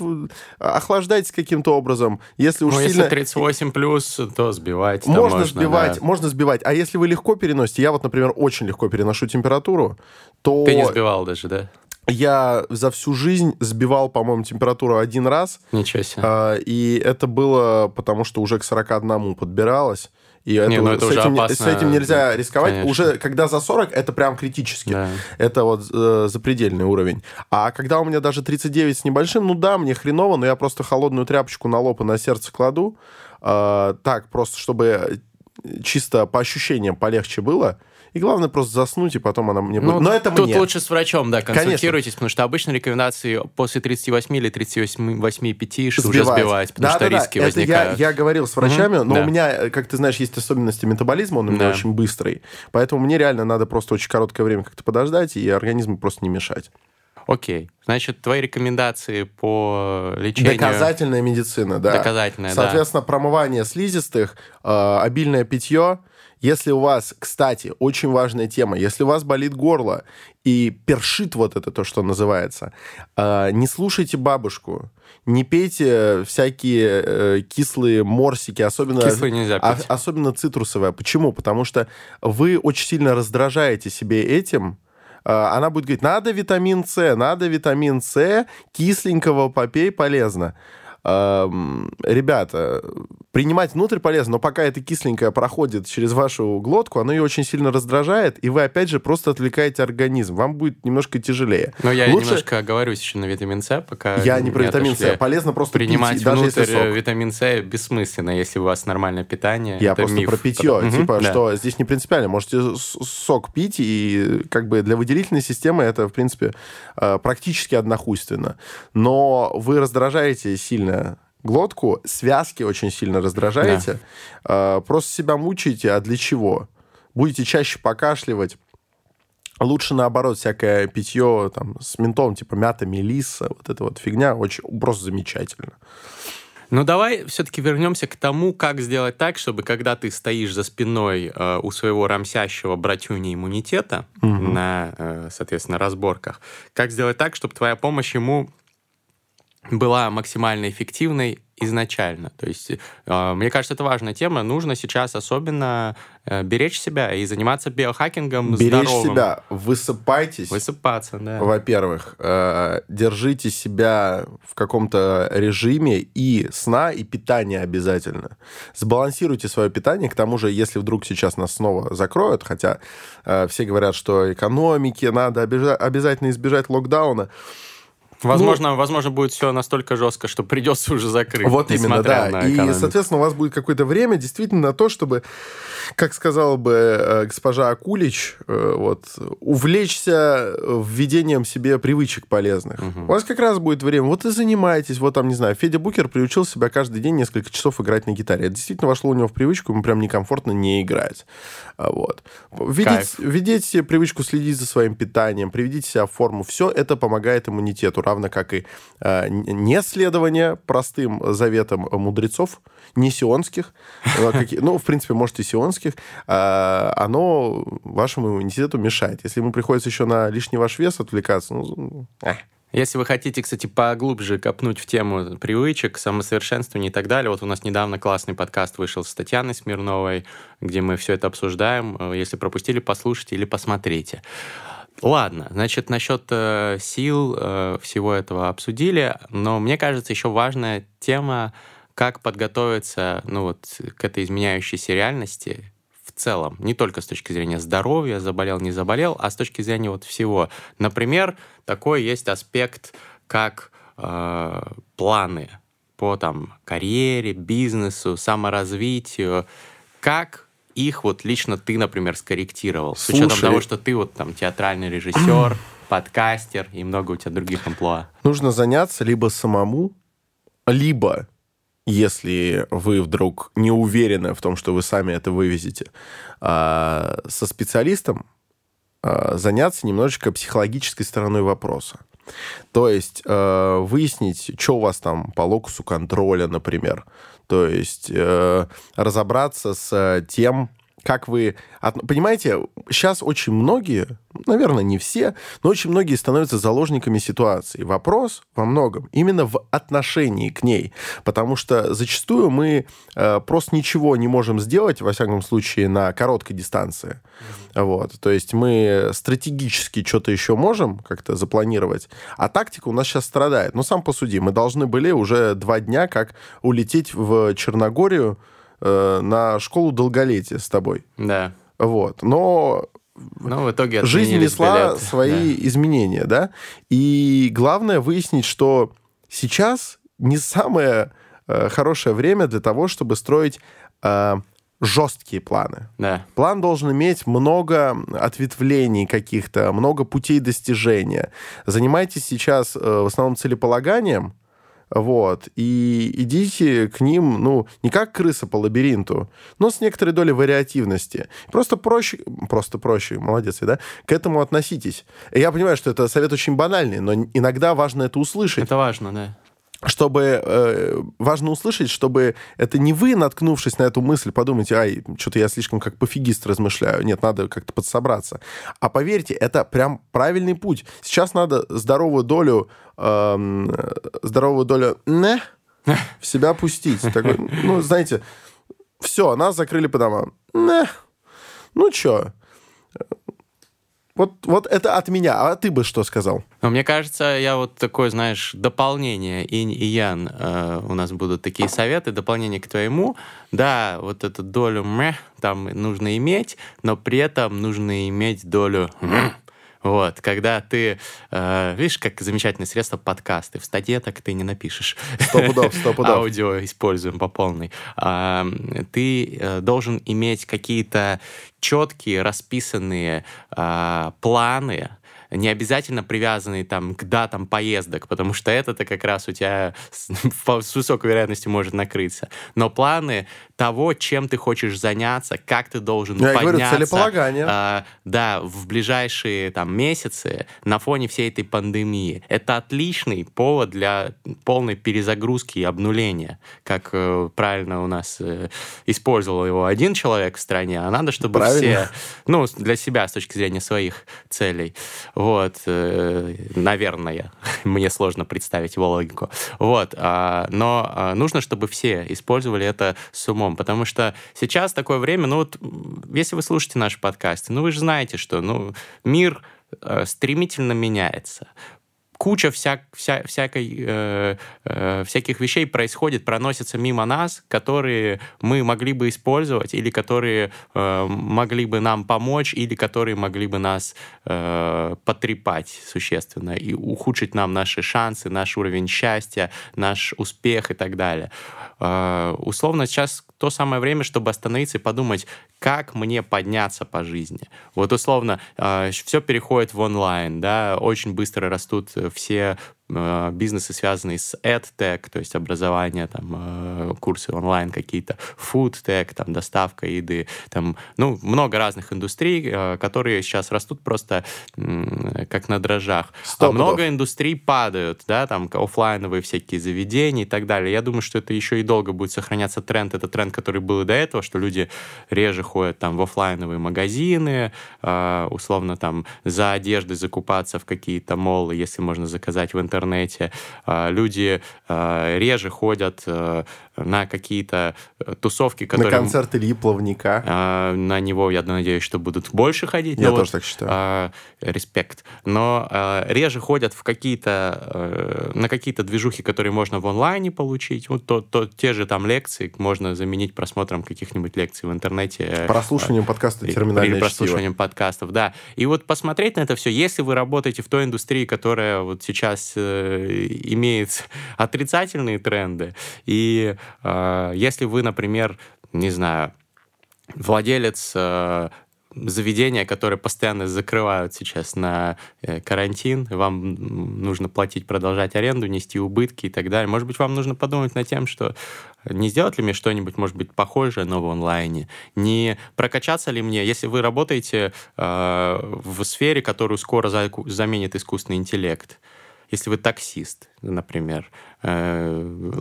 охлаждайтесь каким-то образом. Если уж ну, сильно... если 38 плюс, то сбивать. Можно, можно сбивать, да. можно сбивать. А если вы легко переносите, я вот, например, очень легко переношу температуру, то... Ты не сбивал даже, да? Я за всю жизнь сбивал, по-моему, температуру один раз. Ничего себе. А, и это было потому, что уже к 41 подбиралось. И Не, это, ну это с, уже этим, опасно, с этим нельзя рисковать. конечно. Уже когда за 40, это прям критически. Да. Это вот э, запредельный уровень. А когда у меня даже 39 с небольшим, ну да, мне хреново, но я просто холодную тряпочку на лоб и на сердце кладу. Э, так, просто чтобы чисто по ощущениям полегче было. И главное просто заснуть, и потом она мне будет. Ну, Но это тут мне. лучше с врачом, да, консультируйтесь, потому что обычно рекомендации после 38 или 38,5 что уже сбивать, потому да, что да, риски да. возникают. Это я, я говорил с врачами, Мгм, но да. у меня, как ты знаешь, есть особенности метаболизма, он у меня Да. очень быстрый. Поэтому мне реально надо просто очень короткое время как-то подождать и организму просто не мешать. Окей. Значит, твои рекомендации по лечению... Доказательная медицина, да. Доказательная, да. Соответственно, промывание слизистых, э, обильное питье. Если у вас, кстати, очень важная тема, если у вас болит горло и першит вот это то, что называется, э, не слушайте бабушку, не пейте всякие э, кислые морсики, особенно, Кислые нельзя а- пить. особенно цитрусовые. Почему? Потому что вы очень сильно раздражаете себе этим, а, она будет говорить, надо витамин С, надо витамин С, кисленького попей, полезно. Ребята, принимать внутрь полезно, но пока это кисленькое проходит через вашу глотку, оно ее очень сильно раздражает, и вы, опять же, просто отвлекаете организм. Вам будет немножко тяжелее. Но я Лучше- немножко оговорюсь еще на витамин С, пока Я не про витамин. С. Полезно просто Принимать пить, даже внутрь если сок. витамин С бессмысленно, если у вас нормальное питание. Я просто миф. про питье. Мгм, типа, да. что здесь не принципиально. Можете сок пить, и как бы для выделительной системы это, в принципе, э, практически однохуйственно. Но вы раздражаете сильно глотку, связки очень сильно раздражаете, э, просто себя мучаете, а для чего? Будете чаще покашливать, Лучше наоборот, всякое питье там, с ментолом, типа мята, мелисса, вот эта вот фигня, очень просто замечательно. Ну, давай все-таки вернемся к тому, как сделать так, чтобы когда ты стоишь за спиной э, у своего рамсящего братюни иммунитета на, э, соответственно, разборках, как сделать так, чтобы твоя помощь ему была максимально эффективной изначально. То есть, э, мне кажется, это важная тема. Нужно сейчас особенно э, беречь себя и заниматься биохакингом Беречь здоровым. себя, высыпайтесь. Высыпаться, да. Во-первых, э, держите себя в каком-то режиме и сна, и питания обязательно. Сбалансируйте свое питание. К тому же, если вдруг сейчас нас снова закроют, хотя э, все говорят, что экономики надо обязательно избежать локдауна. Возможно, возможно, будет все настолько жестко, что придется уже закрыть. Вот именно, да. И, экономику. соответственно, у вас будет какое-то время действительно на то, чтобы, как сказала бы э, госпожа Акулич, э, вот, увлечься введением себе привычек полезных. У вас как раз будет время. Вот и занимайтесь. Вот там, не знаю, Федя Букер приучил себя каждый день несколько часов играть на гитаре. Это действительно вошло у него в привычку, ему прям некомфортно не играть. А, Вот. Введите, Кайф. введите себе привычку следить за своим питанием, приведите себя в форму. Все это помогает иммунитету, равно как и э, не следование простым заветам мудрецов, не сионских, э, ну, в принципе, может, и сионских, э, оно вашему иммунитету мешает. Если ему приходится еще на лишний ваш вес отвлекаться, ну, э. Если вы хотите, кстати, поглубже копнуть в тему привычек, самосовершенствования и так далее, вот у нас недавно классный подкаст вышел с Татьяной Смирновой, где мы все это обсуждаем. Э, Если пропустили, послушайте или посмотрите. Ладно, значит, насчет э, сил э, всего этого обсудили, но мне кажется, еще важная тема, как подготовиться ну, вот, к этой изменяющейся реальности в целом, не только с точки зрения здоровья, заболел, не заболел, а с точки зрения вот всего. Например, такой есть аспект, как э, планы по там, карьере, бизнесу, саморазвитию. Как их вот лично ты, например, скорректировал? С учетом Слушай. того, что ты вот там театральный режиссер, подкастер и много у тебя других амплуа. нужно заняться либо самому, либо, если вы вдруг не уверены в том, что вы сами это вывезете, а, со специалистом а, заняться немножечко психологической стороной вопроса. То есть э, выяснить, что у вас там по локусу контроля, например. То есть э, разобраться с тем, как вы... Понимаете, сейчас очень многие, наверное, не все, но очень многие становятся заложниками ситуации. Вопрос во многом именно в отношении к ней, потому что зачастую мы э, просто ничего не можем сделать, во всяком случае, на короткой дистанции. Mm-hmm. Вот. То есть мы стратегически что-то еще можем как-то запланировать, а тактика у нас сейчас страдает. Но сам посуди, мы должны были уже два дня как улететь в Черногорию, э, на школу долголетия с тобой. Да. Вот. Но но в итоге жизнь несла билеты. свои да. изменения, да. И главное выяснить, что сейчас не самое э, хорошее время для того, чтобы строить э, жесткие планы. Да. План должен иметь много ответвлений каких-то, много путей достижения. Занимайтесь сейчас э, в основном целеполаганием, вот. И идите к ним, ну, не как крыса по лабиринту, но с некоторой долей вариативности. Просто проще, просто проще, молодец, да, к этому относитесь. И я понимаю, что это совет очень банальный, но иногда важно это услышать. Это важно, да чтобы э, важно услышать, чтобы это не вы, наткнувшись на эту мысль, подумайте, ай, что-то я слишком как пофигист размышляю, нет, надо как-то подсобраться. А поверьте, это прям правильный путь. Сейчас надо здоровую долю, э, здоровую долю не в себя пустить. Такой, ну, знаете, все, нас закрыли по домам. Не. Ну, что? Вот, вот это от меня. А ты бы что сказал? Ну, мне кажется, я вот такое, знаешь, дополнение, инь и ян, э, у нас будут такие советы, дополнение к твоему. Да, вот эту долю мeh там нужно иметь, но при этом нужно иметь долю вот, когда ты, э, видишь, как замечательное средство подкасты. В статье так ты не напишешь. Сто пудов, сто пудов. Аудио используем по полной. Э, ты э, должен иметь какие-то четкие, расписанные э, планы, не обязательно привязанные там к датам поездок, потому что это-то как раз у тебя с, с высокой вероятностью может накрыться. Но планы того, чем ты хочешь заняться, как ты должен Я подняться. Говорю, целеполагание. Э, да, в ближайшие там месяцы на фоне всей этой пандемии. Это отличный повод для полной перезагрузки и обнуления, как э, правильно у нас э, использовал его один человек в стране, а надо, чтобы правильно. все, ну, для себя с точки зрения своих целей. Вот, э, наверное, мне сложно представить его логику. Вот, э, но э, нужно, чтобы все использовали это с умом умом, потому что сейчас такое время, ну вот, если вы слушаете наши подкасты, ну вы же знаете, что ну, мир э, стремительно меняется куча вся, вся, всякой, э, э, всяких вещей происходит, проносятся мимо нас, которые мы могли бы использовать, или которые э, могли бы нам помочь, или которые могли бы нас э, потрепать существенно и ухудшить нам наши шансы, наш уровень счастья, наш успех и так далее. Э, условно, сейчас то самое время, чтобы остановиться и подумать, как мне подняться по жизни. Вот условно, э, все переходит в онлайн, да, очень быстро растут все Э, бизнесы, связанные с EdTech, то есть образование, там, э, курсы онлайн какие-то, foodtech, там, доставка еды, там, ну, много разных индустрий, э, которые сейчас растут просто как на дрожжах. а много индустрий падают, да, там, офлайновые всякие заведения и так далее. Я думаю, что это еще и долго будет сохраняться тренд. Это тренд, который был и до этого, что люди реже ходят там в офлайновые магазины, условно там за одеждой закупаться в какие-то моллы, если можно заказать в интернете интернете, а, люди а, реже ходят э, на какие-то э, тусовки, которые... На концерт Ильи Плавника. А, на него, я надеюсь, что будут больше ходить. Я тоже вот, так считаю. Респект. Но реже ходят в какие-то... Э, на какие-то движухи, которые можно в онлайне получить. Вот то, то, те же там лекции можно заменить просмотром каких-нибудь лекций в интернете. Прослушиванием подкаста «Терминальное Или прослушиванием подкастов, да. И вот посмотреть на это все, если вы работаете в той индустрии, которая вот сейчас Э, имеет отрицательные тренды. И э, если вы, например, не знаю, владелец э, заведения, которые постоянно закрывают сейчас на э, карантин, вам нужно платить, продолжать аренду, нести убытки и так далее. Может быть, вам нужно подумать над тем, что не сделать ли мне что-нибудь, может быть, похожее, но в онлайне? Не прокачаться ли мне, если вы работаете э, в сфере, которую скоро за, заменит искусственный интеллект? Если вы таксист, например, э,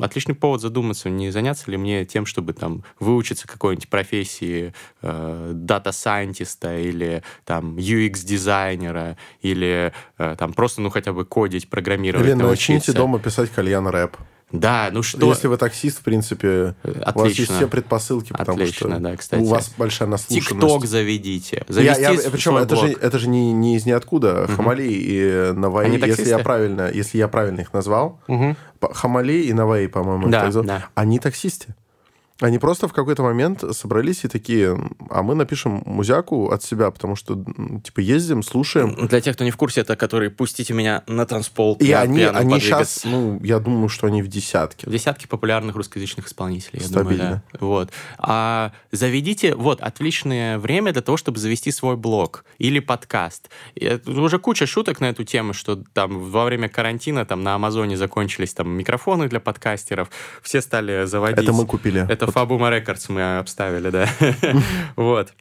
отличный повод задуматься, не заняться ли мне тем, чтобы там выучиться какой-нибудь профессии э, data scientist а или там UX-дизайнера или э, там просто, ну, хотя бы кодить, программировать, Или начните дома писать кальян-рэп. Да, ну что... Если вы таксист, в принципе, Отлично. у вас есть все предпосылки, потому Отлично, что да, кстати. у вас большая наслушанность. Тикток заведите. Завести я, я, причем это же, это же не, не из ниоткуда. Угу. HammAli и Navai, если я, правильно, если я правильно их назвал, угу. Хамали и Наваи, по-моему, да, да. они таксисты. Они просто в какой-то момент собрались и такие, а мы напишем музяку от себя, потому что, типа, ездим, слушаем. Для тех, кто не в курсе, это которые «Пустите меня на танцпол». И они, они сейчас, ну, я думаю, что они в десятке. В десятке популярных русскоязычных исполнителей, я Стабильно. думаю, да. Вот. А заведите, вот, отличное время для того, чтобы завести свой блог или подкаст. И уже куча шуток на эту тему, что там во время карантина там на Амазоне закончились там микрофоны для подкастеров, все стали заводить. Это мы купили. Это Фабума Records мы обставили, да. Вот.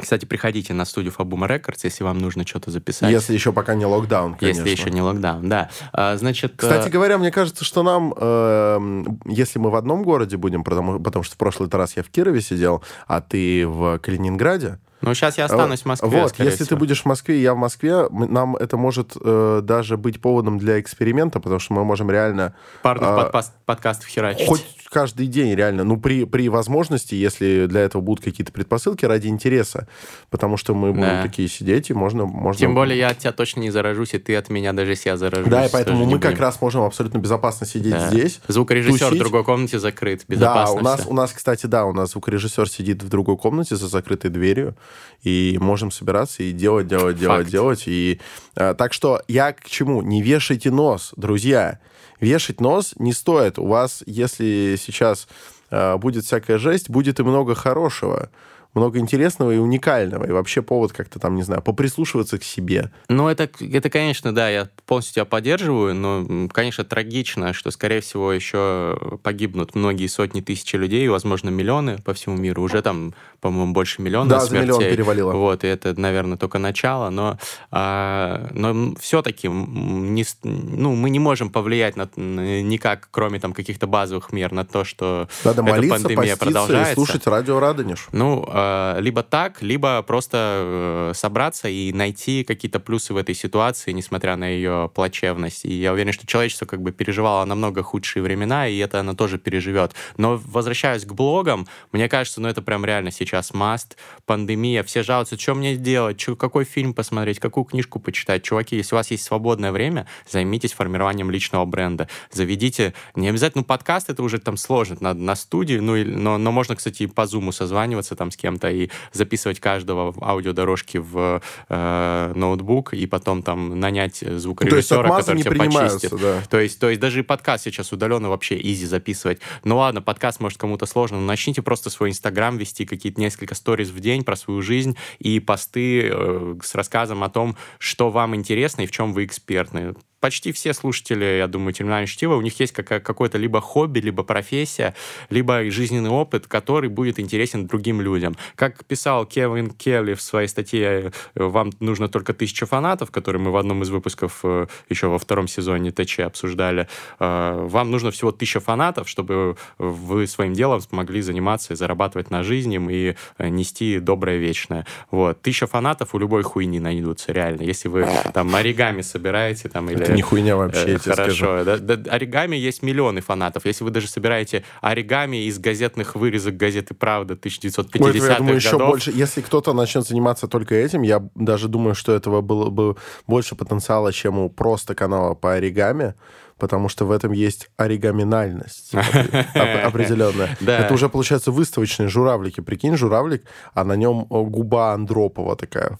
Кстати, приходите на студию Фабума Records, если вам нужно что-то записать. Если еще пока не локдаун, конечно. Если еще не локдаун, да. А, значит... Кстати э, говоря, мне кажется, что нам, э, если мы в одном городе будем, потому, потому что в прошлый раз я в Кирове сидел, а ты в Калининграде, ну, сейчас я останусь в Москве. Вот, если всего. ты будешь в Москве, и я в Москве, нам это может э, даже быть поводом для эксперимента, потому что мы можем реально... Парных э, подкастов херачить. Хоть каждый день, реально. Ну, при, при возможности, если для этого будут какие-то предпосылки, ради интереса. Потому что мы будем да. такие сидеть, и можно, можно... Тем более я от тебя точно не заражусь, и ты от меня даже если я заражусь. Да, и поэтому мы как раз можем абсолютно безопасно сидеть да. здесь. Звукорежиссер тусить. в другой комнате закрыт. Безопасно Да, у нас, у нас, кстати, да, у нас звукорежиссер сидит в другой комнате за закрытой дверью, и можем собираться и делать, делать, делать, Факт. делать. И, а, так что я к чему? Не вешайте нос, друзья вешать нос не стоит. У вас, если сейчас э, будет всякая жесть, будет и много хорошего много интересного и уникального, и вообще повод как-то там, не знаю, поприслушиваться к себе. Ну, это, это, конечно, да, я полностью тебя поддерживаю, но, конечно, трагично, что, скорее всего, еще погибнут многие сотни тысяч людей, возможно, миллионы по всему миру. Уже там, по-моему, больше миллиона да, смертей. за миллион перевалило. Вот, и это, наверное, только начало, но, а, но все-таки не, ну, мы не можем повлиять на, никак, кроме там каких-то базовых мер, на то, что Надо эта молиться, пандемия продолжается. и слушать радио Радонеж. Ну, Э, либо так, либо просто э, собраться и найти какие-то плюсы в этой ситуации, несмотря на ее плачевность. И я уверен, что человечество как бы переживало намного худшие времена, и это оно тоже переживет. Но возвращаясь к блогам, мне кажется, ну это прям реально сейчас маст, пандемия, все жалуются, что мне делать, что, какой фильм посмотреть, какую книжку почитать. Чуваки, если у вас есть свободное время, займитесь формированием личного бренда. Заведите, не обязательно, ну подкаст это уже там сложно, надо на студии, ну, но, но можно, кстати, по зуму созваниваться там с кем кем-то и записывать каждого в аудиодорожки в э, ноутбук и потом там нанять звукорежиссера, ну, который тебя почистит. Да. То есть, то есть даже и подкаст сейчас удаленно вообще изи записывать. Ну ладно, подкаст может кому-то сложно, но начните просто свой Инстаграм вести, какие-то несколько сториз в день про свою жизнь и посты э, с рассказом о том, что вам интересно и в чем вы экспертны почти все слушатели, я думаю, терминального чтива, у них есть какое-то либо хобби, либо профессия, либо жизненный опыт, который будет интересен другим людям. Как писал Кевин Келли в своей статье «Вам нужно только тысяча фанатов», который мы в одном из выпусков э, еще во втором сезоне ТЧ обсуждали, э, вам нужно всего тысяча фанатов, чтобы вы своим делом смогли заниматься и зарабатывать на жизнь и э, нести доброе вечное. Вот. Тысяча фанатов у любой хуйни найдутся, реально. Если вы там оригами собираете там или это не хуйня вообще, я тебе Хорошо. Скажу. Да, да, оригами есть миллионы фанатов. Если вы даже собираете оригами из газетных вырезок газеты «Правда» 1950-х Ой, я думаю, еще больше. Если кто-то начнет заниматься только этим, я даже думаю, что этого было бы больше потенциала, чем у просто канала по оригами потому что в этом есть оригаминальность определенная. Это уже, получается, выставочные журавлики. Прикинь, журавлик, а на нем губа Андропова такая.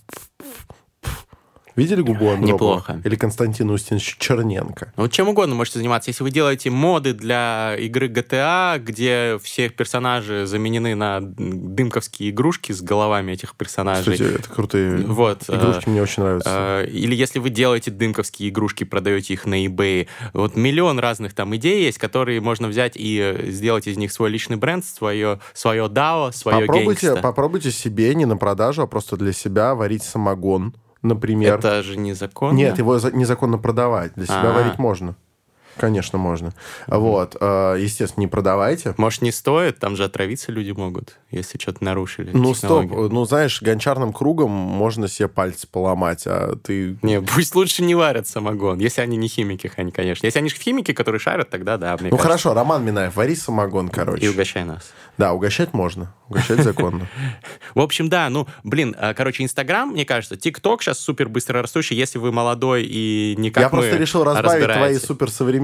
Видели губу Андропова? Неплохо. Или Константин Устинович Черненко? Вот чем угодно можете заниматься. Если вы делаете моды для игры GTA, где все персонажи заменены на дымковские игрушки с головами этих персонажей. Кстати, это крутые вот, игрушки, э, мне очень нравятся. Э, или если вы делаете дымковские игрушки, продаете их на eBay. Вот миллион разных там идей есть, которые можно взять и сделать из них свой личный бренд, свое, свое DAO, свое попробуйте, Попробуйте себе не на продажу, а просто для себя варить самогон например. Это же незаконно. Нет, его за- незаконно продавать. Для себя А. варить можно. Конечно, можно. Вот. э, Естественно, не продавайте. Может, не стоит? Там же отравиться люди могут, если что-то нарушили. Ну, стоп. технологию. Ну, знаешь, гончарным кругом можно себе пальцы поломать, а ты... Не, пусть лучше не варят самогон, если они не химики, они, конечно. Если они же химики, которые шарят, тогда да, мне Ну, кажется. хорошо, Роман Минаев, вари самогон, короче. И угощай нас. Да, угощать можно. Угощать законно. В общем, да, ну, блин, а, короче, Инстаграм, мне кажется, ТикТок сейчас супер быстро растущий, если вы молодой и не как Я просто решил разбавить твои разбираетесь.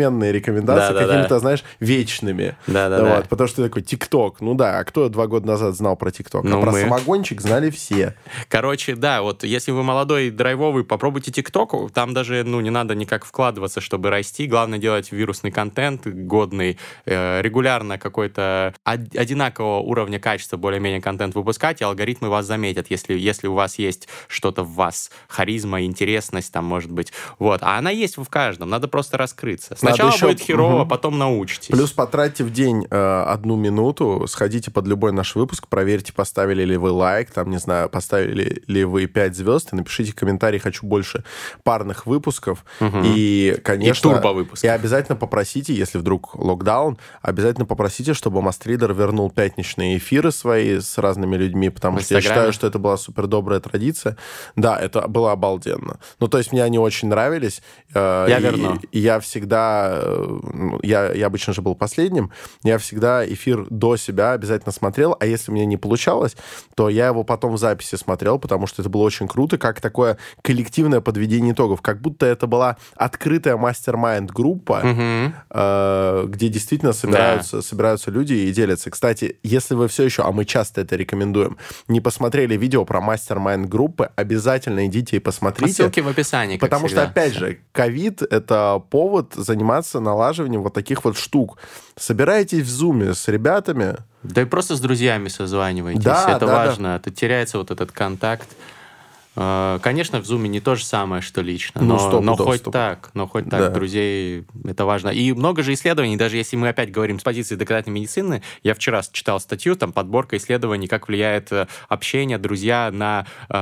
Суперсовременные рекомендации Да-да-да. какими-то, знаешь, вечными. Да-да-да. Вот, потому что ты такой, ТикТок. Ну да, а кто два года назад знал про ТикТок? Ну, а про мы. самогончик знали все. Короче, да, вот если вы молодой, драйвовый, попробуйте ТикТок, там даже, ну, не надо никак вкладываться, чтобы расти, главное делать вирусный контент годный, э, регулярно какой-то од- одинакового уровня качества более-менее контент выпускать, и алгоритмы вас заметят, если, если у вас есть что-то в вас, харизма, интересность там, может быть, вот, а она есть в каждом, надо просто раскрыться. Сначала еще- будет херово, Мгм. потом научитесь. Плюс потратьте в день э, одну минуту, сходите под любой наш выпуск, проверьте, поставили ли вы лайк, там, не знаю, поставили ли вы 5 звезд, и напишите комментарий, хочу больше парных выпусков. И, конечно... турбо-выпусков. И обязательно попросите, если вдруг локдаун, обязательно попросите, чтобы Мастридер вернул пятничные эфиры свои с разными людьми, потому что я считаю, что это была супер добрая традиция. Да, это было обалденно. Ну, то есть мне они очень нравились. э, Я и- верну. и я всегда, я, я обычно же был последним, я всегда эфир до себя обязательно смотрел, а если мне не получалось, то я его потом в записи смотрел, потому что это было очень круто, как такое коллективное подведение итогов, как будто это была открытая мастер-майнд группа, Мгм. э, где действительно собираются, собираются люди и делятся. Кстати, если вы все еще, а мы часто это рекомендуем, не посмотрели видео про мастер-майнд группы, обязательно идите и По посмотрите. ссылке в описании, Потому что, всегда. опять же, ковид — это повод заниматься налаживанием вот таких вот штук. Собираетесь в зуме с ребятами, Да и просто с друзьями созванивайтесь. Да, это да, важно. Это теряется вот этот контакт. Э, Конечно, в зуме не то же самое, что лично, Ну, но, сто но хоть сто так, но хоть так, Да. друзей, это важно. И много же исследований, даже если мы опять говорим с позиции доказательной медицины, я вчера читал статью, там подборка исследований, как влияет э, общение, друзья на э,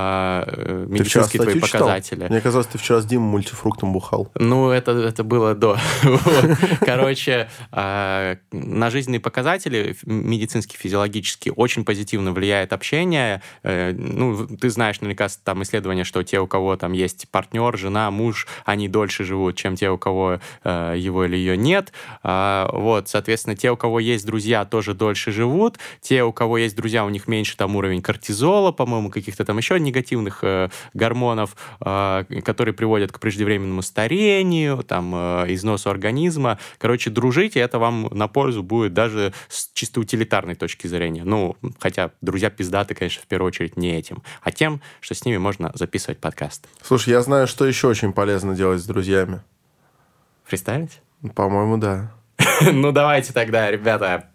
э, медицинские твои статью читал? показатели. Мне казалось, ты вчера с Димой мультифруктом бухал. Ну, это, это было до. Короче, на жизненные показатели медицинские, физиологические очень позитивно влияет общение. Ну, ты знаешь наверняка с- там исследования, что те, у кого там есть партнер, жена, муж, они дольше живут, чем те, у кого э, его или ее нет. А, Вот, соответственно, те, у кого есть друзья, тоже дольше живут. Те, у кого есть друзья, у них меньше там уровень кортизола, по-моему, каких-то там еще негативных э, гормонов, э, которые приводят к преждевременному старению, там, э, износу организма. Короче, дружите, это вам на пользу будет даже с чисто утилитарной точки зрения. Ну, хотя друзья пиздаты, конечно, в первую очередь не этим, а тем, что с ними можно записывать подкаст. Слушай, я знаю, что еще очень полезно делать с друзьями. Фристайлить? По-моему, да. Ну, давайте тогда, ребята.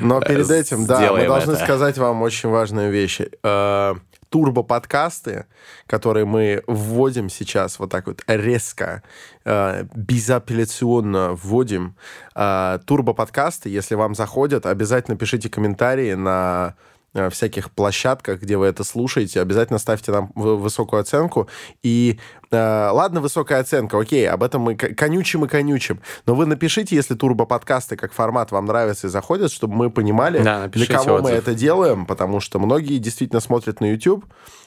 Но перед Э, этим, да, мы должны сказать вам очень важные вещи. Э, Турбо-подкасты, которые мы вводим сейчас вот так вот резко, э, безапелляционно вводим. Турбо-подкасты, если вам заходят, обязательно пишите комментарии на всяких площадках, где вы это слушаете, обязательно ставьте нам высокую оценку. И э, ладно, высокая оценка, окей, об этом мы конючим и конючим. Но вы напишите, если турбо-подкасты как формат вам нравится и заходят, чтобы мы понимали, Да, для кого мы отзыв. это делаем, потому что многие действительно смотрят на YouTube,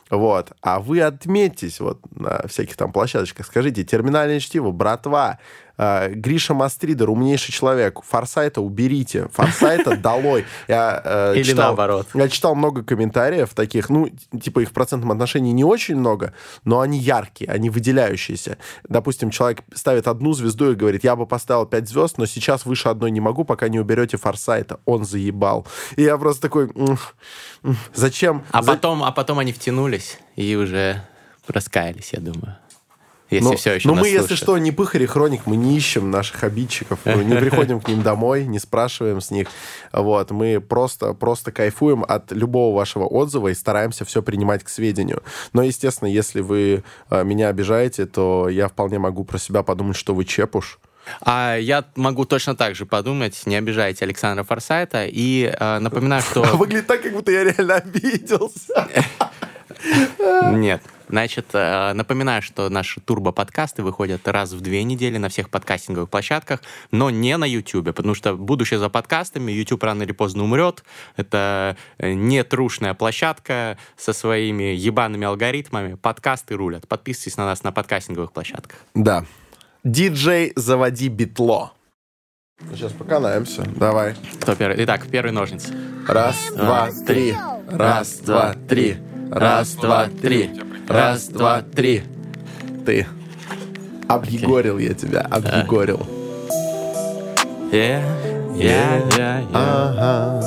вот, а вы отметьтесь вот на всяких там площадочках, скажите, терминальное чтиво, братва, э, Гриша Мастридер, умнейший человек, Форсайта уберите, Форсайта долой. Я, э, Или читал- наоборот. я читал много комментариев таких, ну, типа их в процентном отношении не очень много, но они яркие, они выделяющиеся. Допустим, человек ставит одну звезду и говорит, я бы поставил пять звезд, но сейчас выше одной не могу, пока не уберете Форсайта. Он заебал. И я просто такой, «М, м, зачем? А За- потом, а потом они втянулись и уже раскаялись, я думаю. Если Ну, все еще ну нас мы, если слушают. что, не пыхари хроник, мы не ищем наших обидчиков, мы не приходим к ним домой, не спрашиваем с них. Вот, мы просто, просто кайфуем от любого вашего отзыва и стараемся все принимать к сведению. Но, естественно, если вы э, меня обижаете, то я вполне могу про себя подумать, что вы чепуш. А я могу точно так же подумать, не обижайте Александра Форсайта. И э, напоминаю, что... Выглядит так, как будто я реально обиделся. Нет. Значит, э, напоминаю, что наши турбо-подкасты выходят раз в две недели на всех подкастинговых площадках, но не на YouTube, потому что будущее за подкастами, YouTube рано или поздно умрет. Это э, не трушная площадка со своими ебаными алгоритмами. Подкасты рулят. Подписывайтесь на нас на подкастинговых площадках. Да. Диджей, заводи битло. Сейчас поканаемся. Давай. Кто первый? Итак, первый ножницы. Раз, два, три. Раз, два, три. Раз, два, три. Раз, два, три. Ты. Объегорил я тебя, объегорил. Yeah, yeah, yeah, yeah. Ага.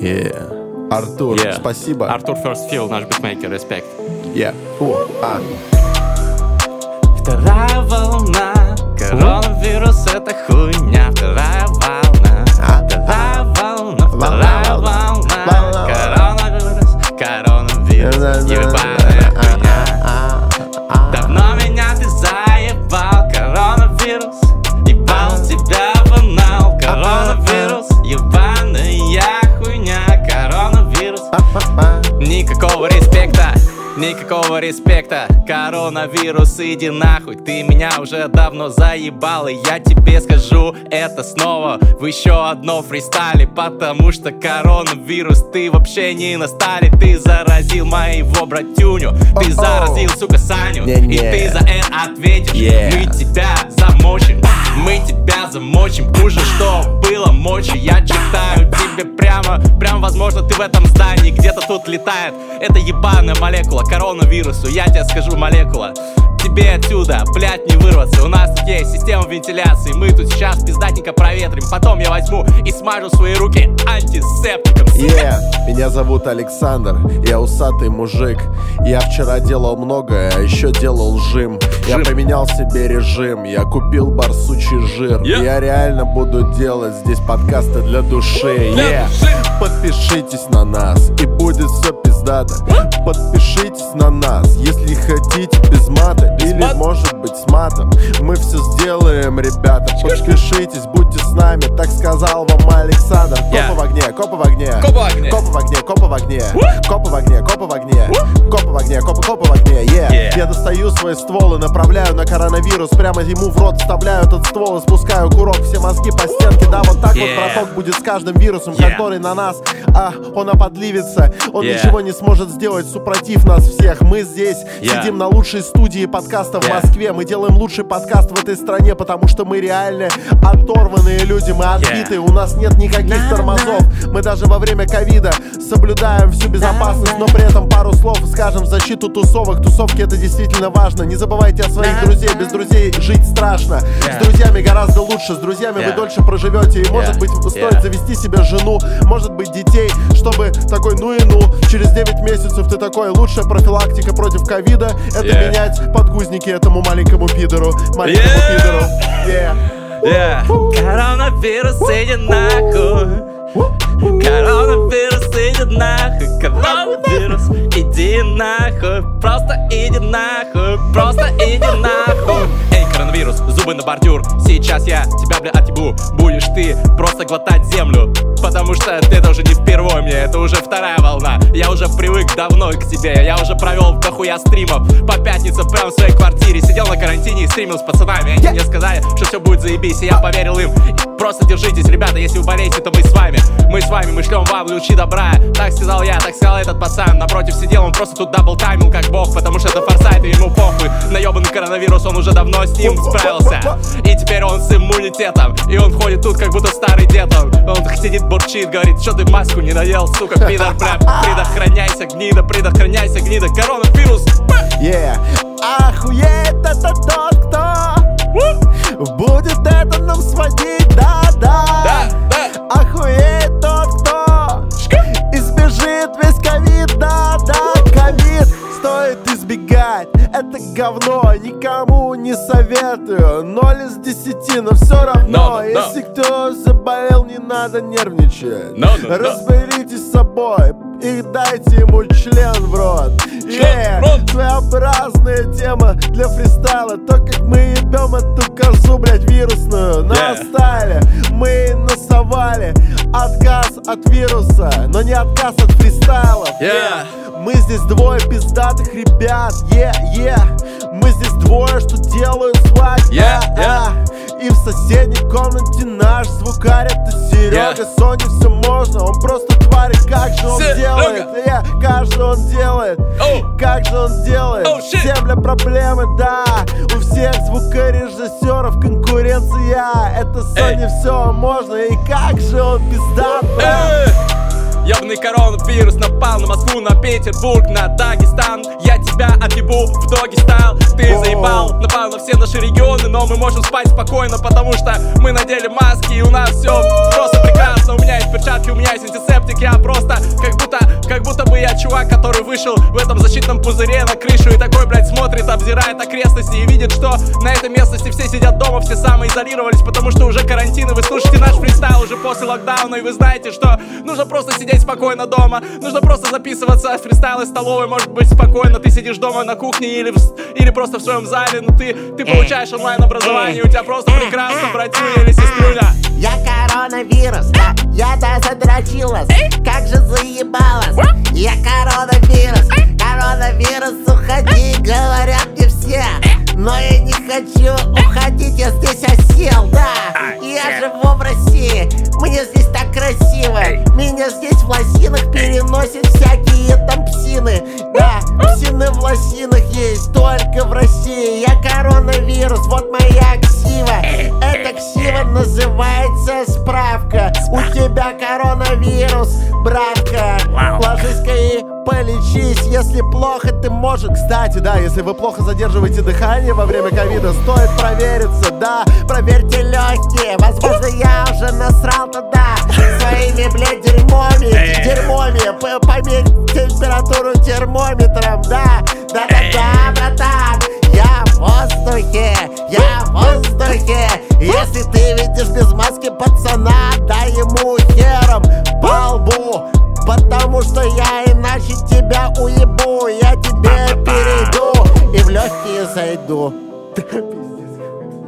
Yeah. Артур, Yeah. спасибо. Артур First Field, наш битмейкер, респект. Yeah. Фу. А. Вторая волна, коронавирус это хуйня, вторая волна, вторая волна, вторая ебаная хуйня. Давно меня ты заебал, коронавирус, ебал тебя в анал, коронавирус, ебаная хуйня, коронавирус. Никакого респекта, никакого респекта. Коронавирус, иди нахуй. Ты меня уже давно заебал И я тебе скажу это снова. В еще одном фристайле Потому что коронавирус Ты вообще не на стале Ты заразил моего братюню. Ты заразил, сука, Саню. И ты за это ответишь. Yeah. Мы тебя замочим. Мы тебя замочим. Хуже, что было мочи Я читаю тебе прямо. Прям, возможно, ты в этом здании Где-то тут летает. Это ебаная молекула коронавирусу. Я тебе скажу, молекула Тебе отсюда, блядь, не вырваться. У нас тут есть система вентиляции. Мы тут сейчас пиздатненько проветрим. Потом я возьму и смажу свои руки антисептиком. Yeah. Меня зовут Александр, я усатый мужик. Я вчера делал многое, а еще делал жим. Я поменял себе режим, я купил барсучий жир Yeah. Я реально буду делать здесь подкасты для души. Yeah. Подпишитесь на нас, и будет все пиздато Подпишитесь на нас, если хотите без мата Или может быть с матом. Мы все сделаем, ребята. Подпишитесь, будьте с нами, так сказал вам Александр. Копы в огне, копы в огне. Копы в огне. Копы в огне, копы в огне. Копы в огне, копы в огне. Копы копы, в огне. Я достаю свои стволы, направляю на коронавирус. Прямо ему в рот вставляю этот ствол и спускаю курок. Все мозги по стенке, да, вот так вот браток будет с каждым вирусом. Который на нас, а, он оподливится. Он ничего не сможет сделать супротив нас всех. Мы здесь Yeah. сидим на лучшей студии подкаста в Yeah. Москве. Мы делаем лучший подкаст в этой стране Потому что мы реально оторванные люди. Мы отбитые, у нас нет никаких тормозов. Мы даже во время ковида соблюдаем всю безопасность Но при этом пару слов скажем в защиту тусовок. Тусовки это действительно важно. Не забывайте о своих друзей, без друзей жить страшно. С друзьями гораздо лучше, с друзьями вы Yeah. дольше проживете. И может Yeah. быть стоит Yeah. завести себе жену, может быть детей Чтобы такой ну и ну, через 9 месяцев ты такой Лучшая профилактика против ковида. Это Yeah. менять подгузники этому маленькому пидору Маленькому Yeah. пидору. Yeah. Yeah. Коронавирус, иди нахуй. Коронавирус, иди нахуй. Коронавирус, иди нахуй. Просто иди нахуй. Просто иди нахуй коронавирус, зубы на бордюр. Сейчас я тебя, бля, отъебу. Будешь ты просто глотать землю. Потому что это уже не впервой мне Это уже вторая волна. Я уже привык давно к тебе Я уже провел дохуя стримов. По пятницам прямо в своей квартире Сидел на карантине и стримил с пацанами. Они мне сказали, что все будет заебись И я поверил им. Просто держитесь, ребята, если вы болеете, то мы с вами. Мы с вами, мы шлем вам лучи добра. Так сказал я, так сказал этот пацан. Напротив сидел, он просто тут double time ил как бог Потому что это форсайт и ему похуй. На ебаный коронавирус, он уже давно с ним справился. И теперь он с иммунитетом И он ходит тут, как будто старый дед Он, сидит, бурчит, говорит, что ты маску не надел, сука, пидор, бля? Предохраняйся, гнида, предохраняйся, гнида Коронавирус, Yeah. Охуеть, это тот, кто Будет это нам сводить, да-да да, да Охуеть тот, кто Избежит весь ковид, да-да Ковид. Стоит избегать Это говно, никому советую Ноль из десяти, но все равно Но, но, но. Если кто заболел, не надо нервничать но, но. Разберитесь с собой и дайте ему член в рот Yeah. Своеобразная тема для фристайла То, как мы ебем эту козу, блядь, вирусную На Yeah. стайле мы насовали Отказ от вируса, но не отказ от фристайлов. Yeah. Мы здесь двое пиздатых ребят, е, yeah, yeah. Мы здесь двое, что делают свадьбу yeah, yeah. И в соседней комнате наш звукарь Это Серега, yeah. Соне все можно Он просто тварь, как же он Серега. делает yeah, Как же он делает oh. Как же он делает oh, Земля проблемы, да У всех звукорежиссеров конкуренция Это Соне hey. все можно И как же он пиздат, hey. Ёбаный коронавирус напал на Москву, на Петербург, на Дагестан. Я тебя отъебу в доги стайл Ты заебал, напал на все наши регионы Но мы можем спать спокойно, потому что мы надели маски И у нас все просто прекрасно. У меня есть перчатки, у меня есть антисептик Я просто как будто, как будто бы я чувак, который вышел в этом защитном пузыре на крышу И такой, блядь, смотрит, обзирает окрестности И видит, что на этой местности все сидят дома Все самоизолировались, потому что уже карантин. И вы слушаете наш фристайл уже после локдауна И вы знаете, что нужно просто сидеть спокойно дома. Нужно просто записываться в фристайл из столовой. Может быть спокойно, ты сидишь дома на кухне Или, в, или просто в своем зале Но ты, ты получаешь онлайн образование У тебя просто прекрасно, братья или сеструля Я коронавирус, да, я да задрочилась. Как же заебалась. Я коронавирус, коронавирус, уходи Говорят мне все. Но я не хочу уходить, я здесь осел, да Я живу в России, мне здесь так красиво. Меня здесь в лосинах переносят всякие там псины. Да, псины в лосинах есть только в России. Я коронавирус, вот моя ксива. Эта ксива называется справка. У тебя коронавирус, братка. Ложись-ка и полечись. Если плохо, ты можешь. Кстати, да, если вы плохо задерживаете дыхание во время ковида Стоит провериться, да. Проверьте легкие Возможно, я уже насрал тогда Своими, блядь, дерьмами. Дерьмами. Померь температуру термометром, да. Да-да-да, братан. Я в воздухе Я в воздухе. Если ты видишь без маски пацана Дай ему хером по лбу. Потому что я иначе тебя уебу. Я тебе перейду и в легкие зайду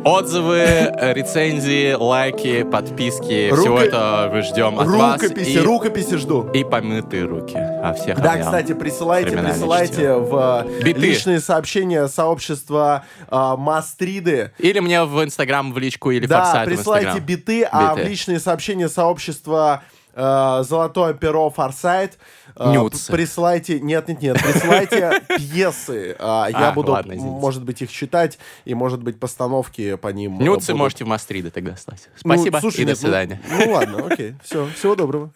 Отзывы, рецензии, лайки, подписки, Рука... всего это мы ждем от рукописи, вас. И... Рукописи жду. И помытые руки. А всех Да, кстати, присылайте, присылайте в Биты. личные сообщения сообщества э, Мастриды. Или мне в Инстаграм в личку или да, присылайте биты, биты, а в личные сообщения сообщества э, Золотое перо Форсайт. Э, Нюцы. Присылайте, нет, нет, нет, присылайте пьесы. А, я а, буду, может быть, их читать и, может быть, постановки по ним. Нюцы можете в Мастриды тогда слать. Спасибо ну, слушай, и до свидания. Ну, ну ладно, окей, все, всего доброго.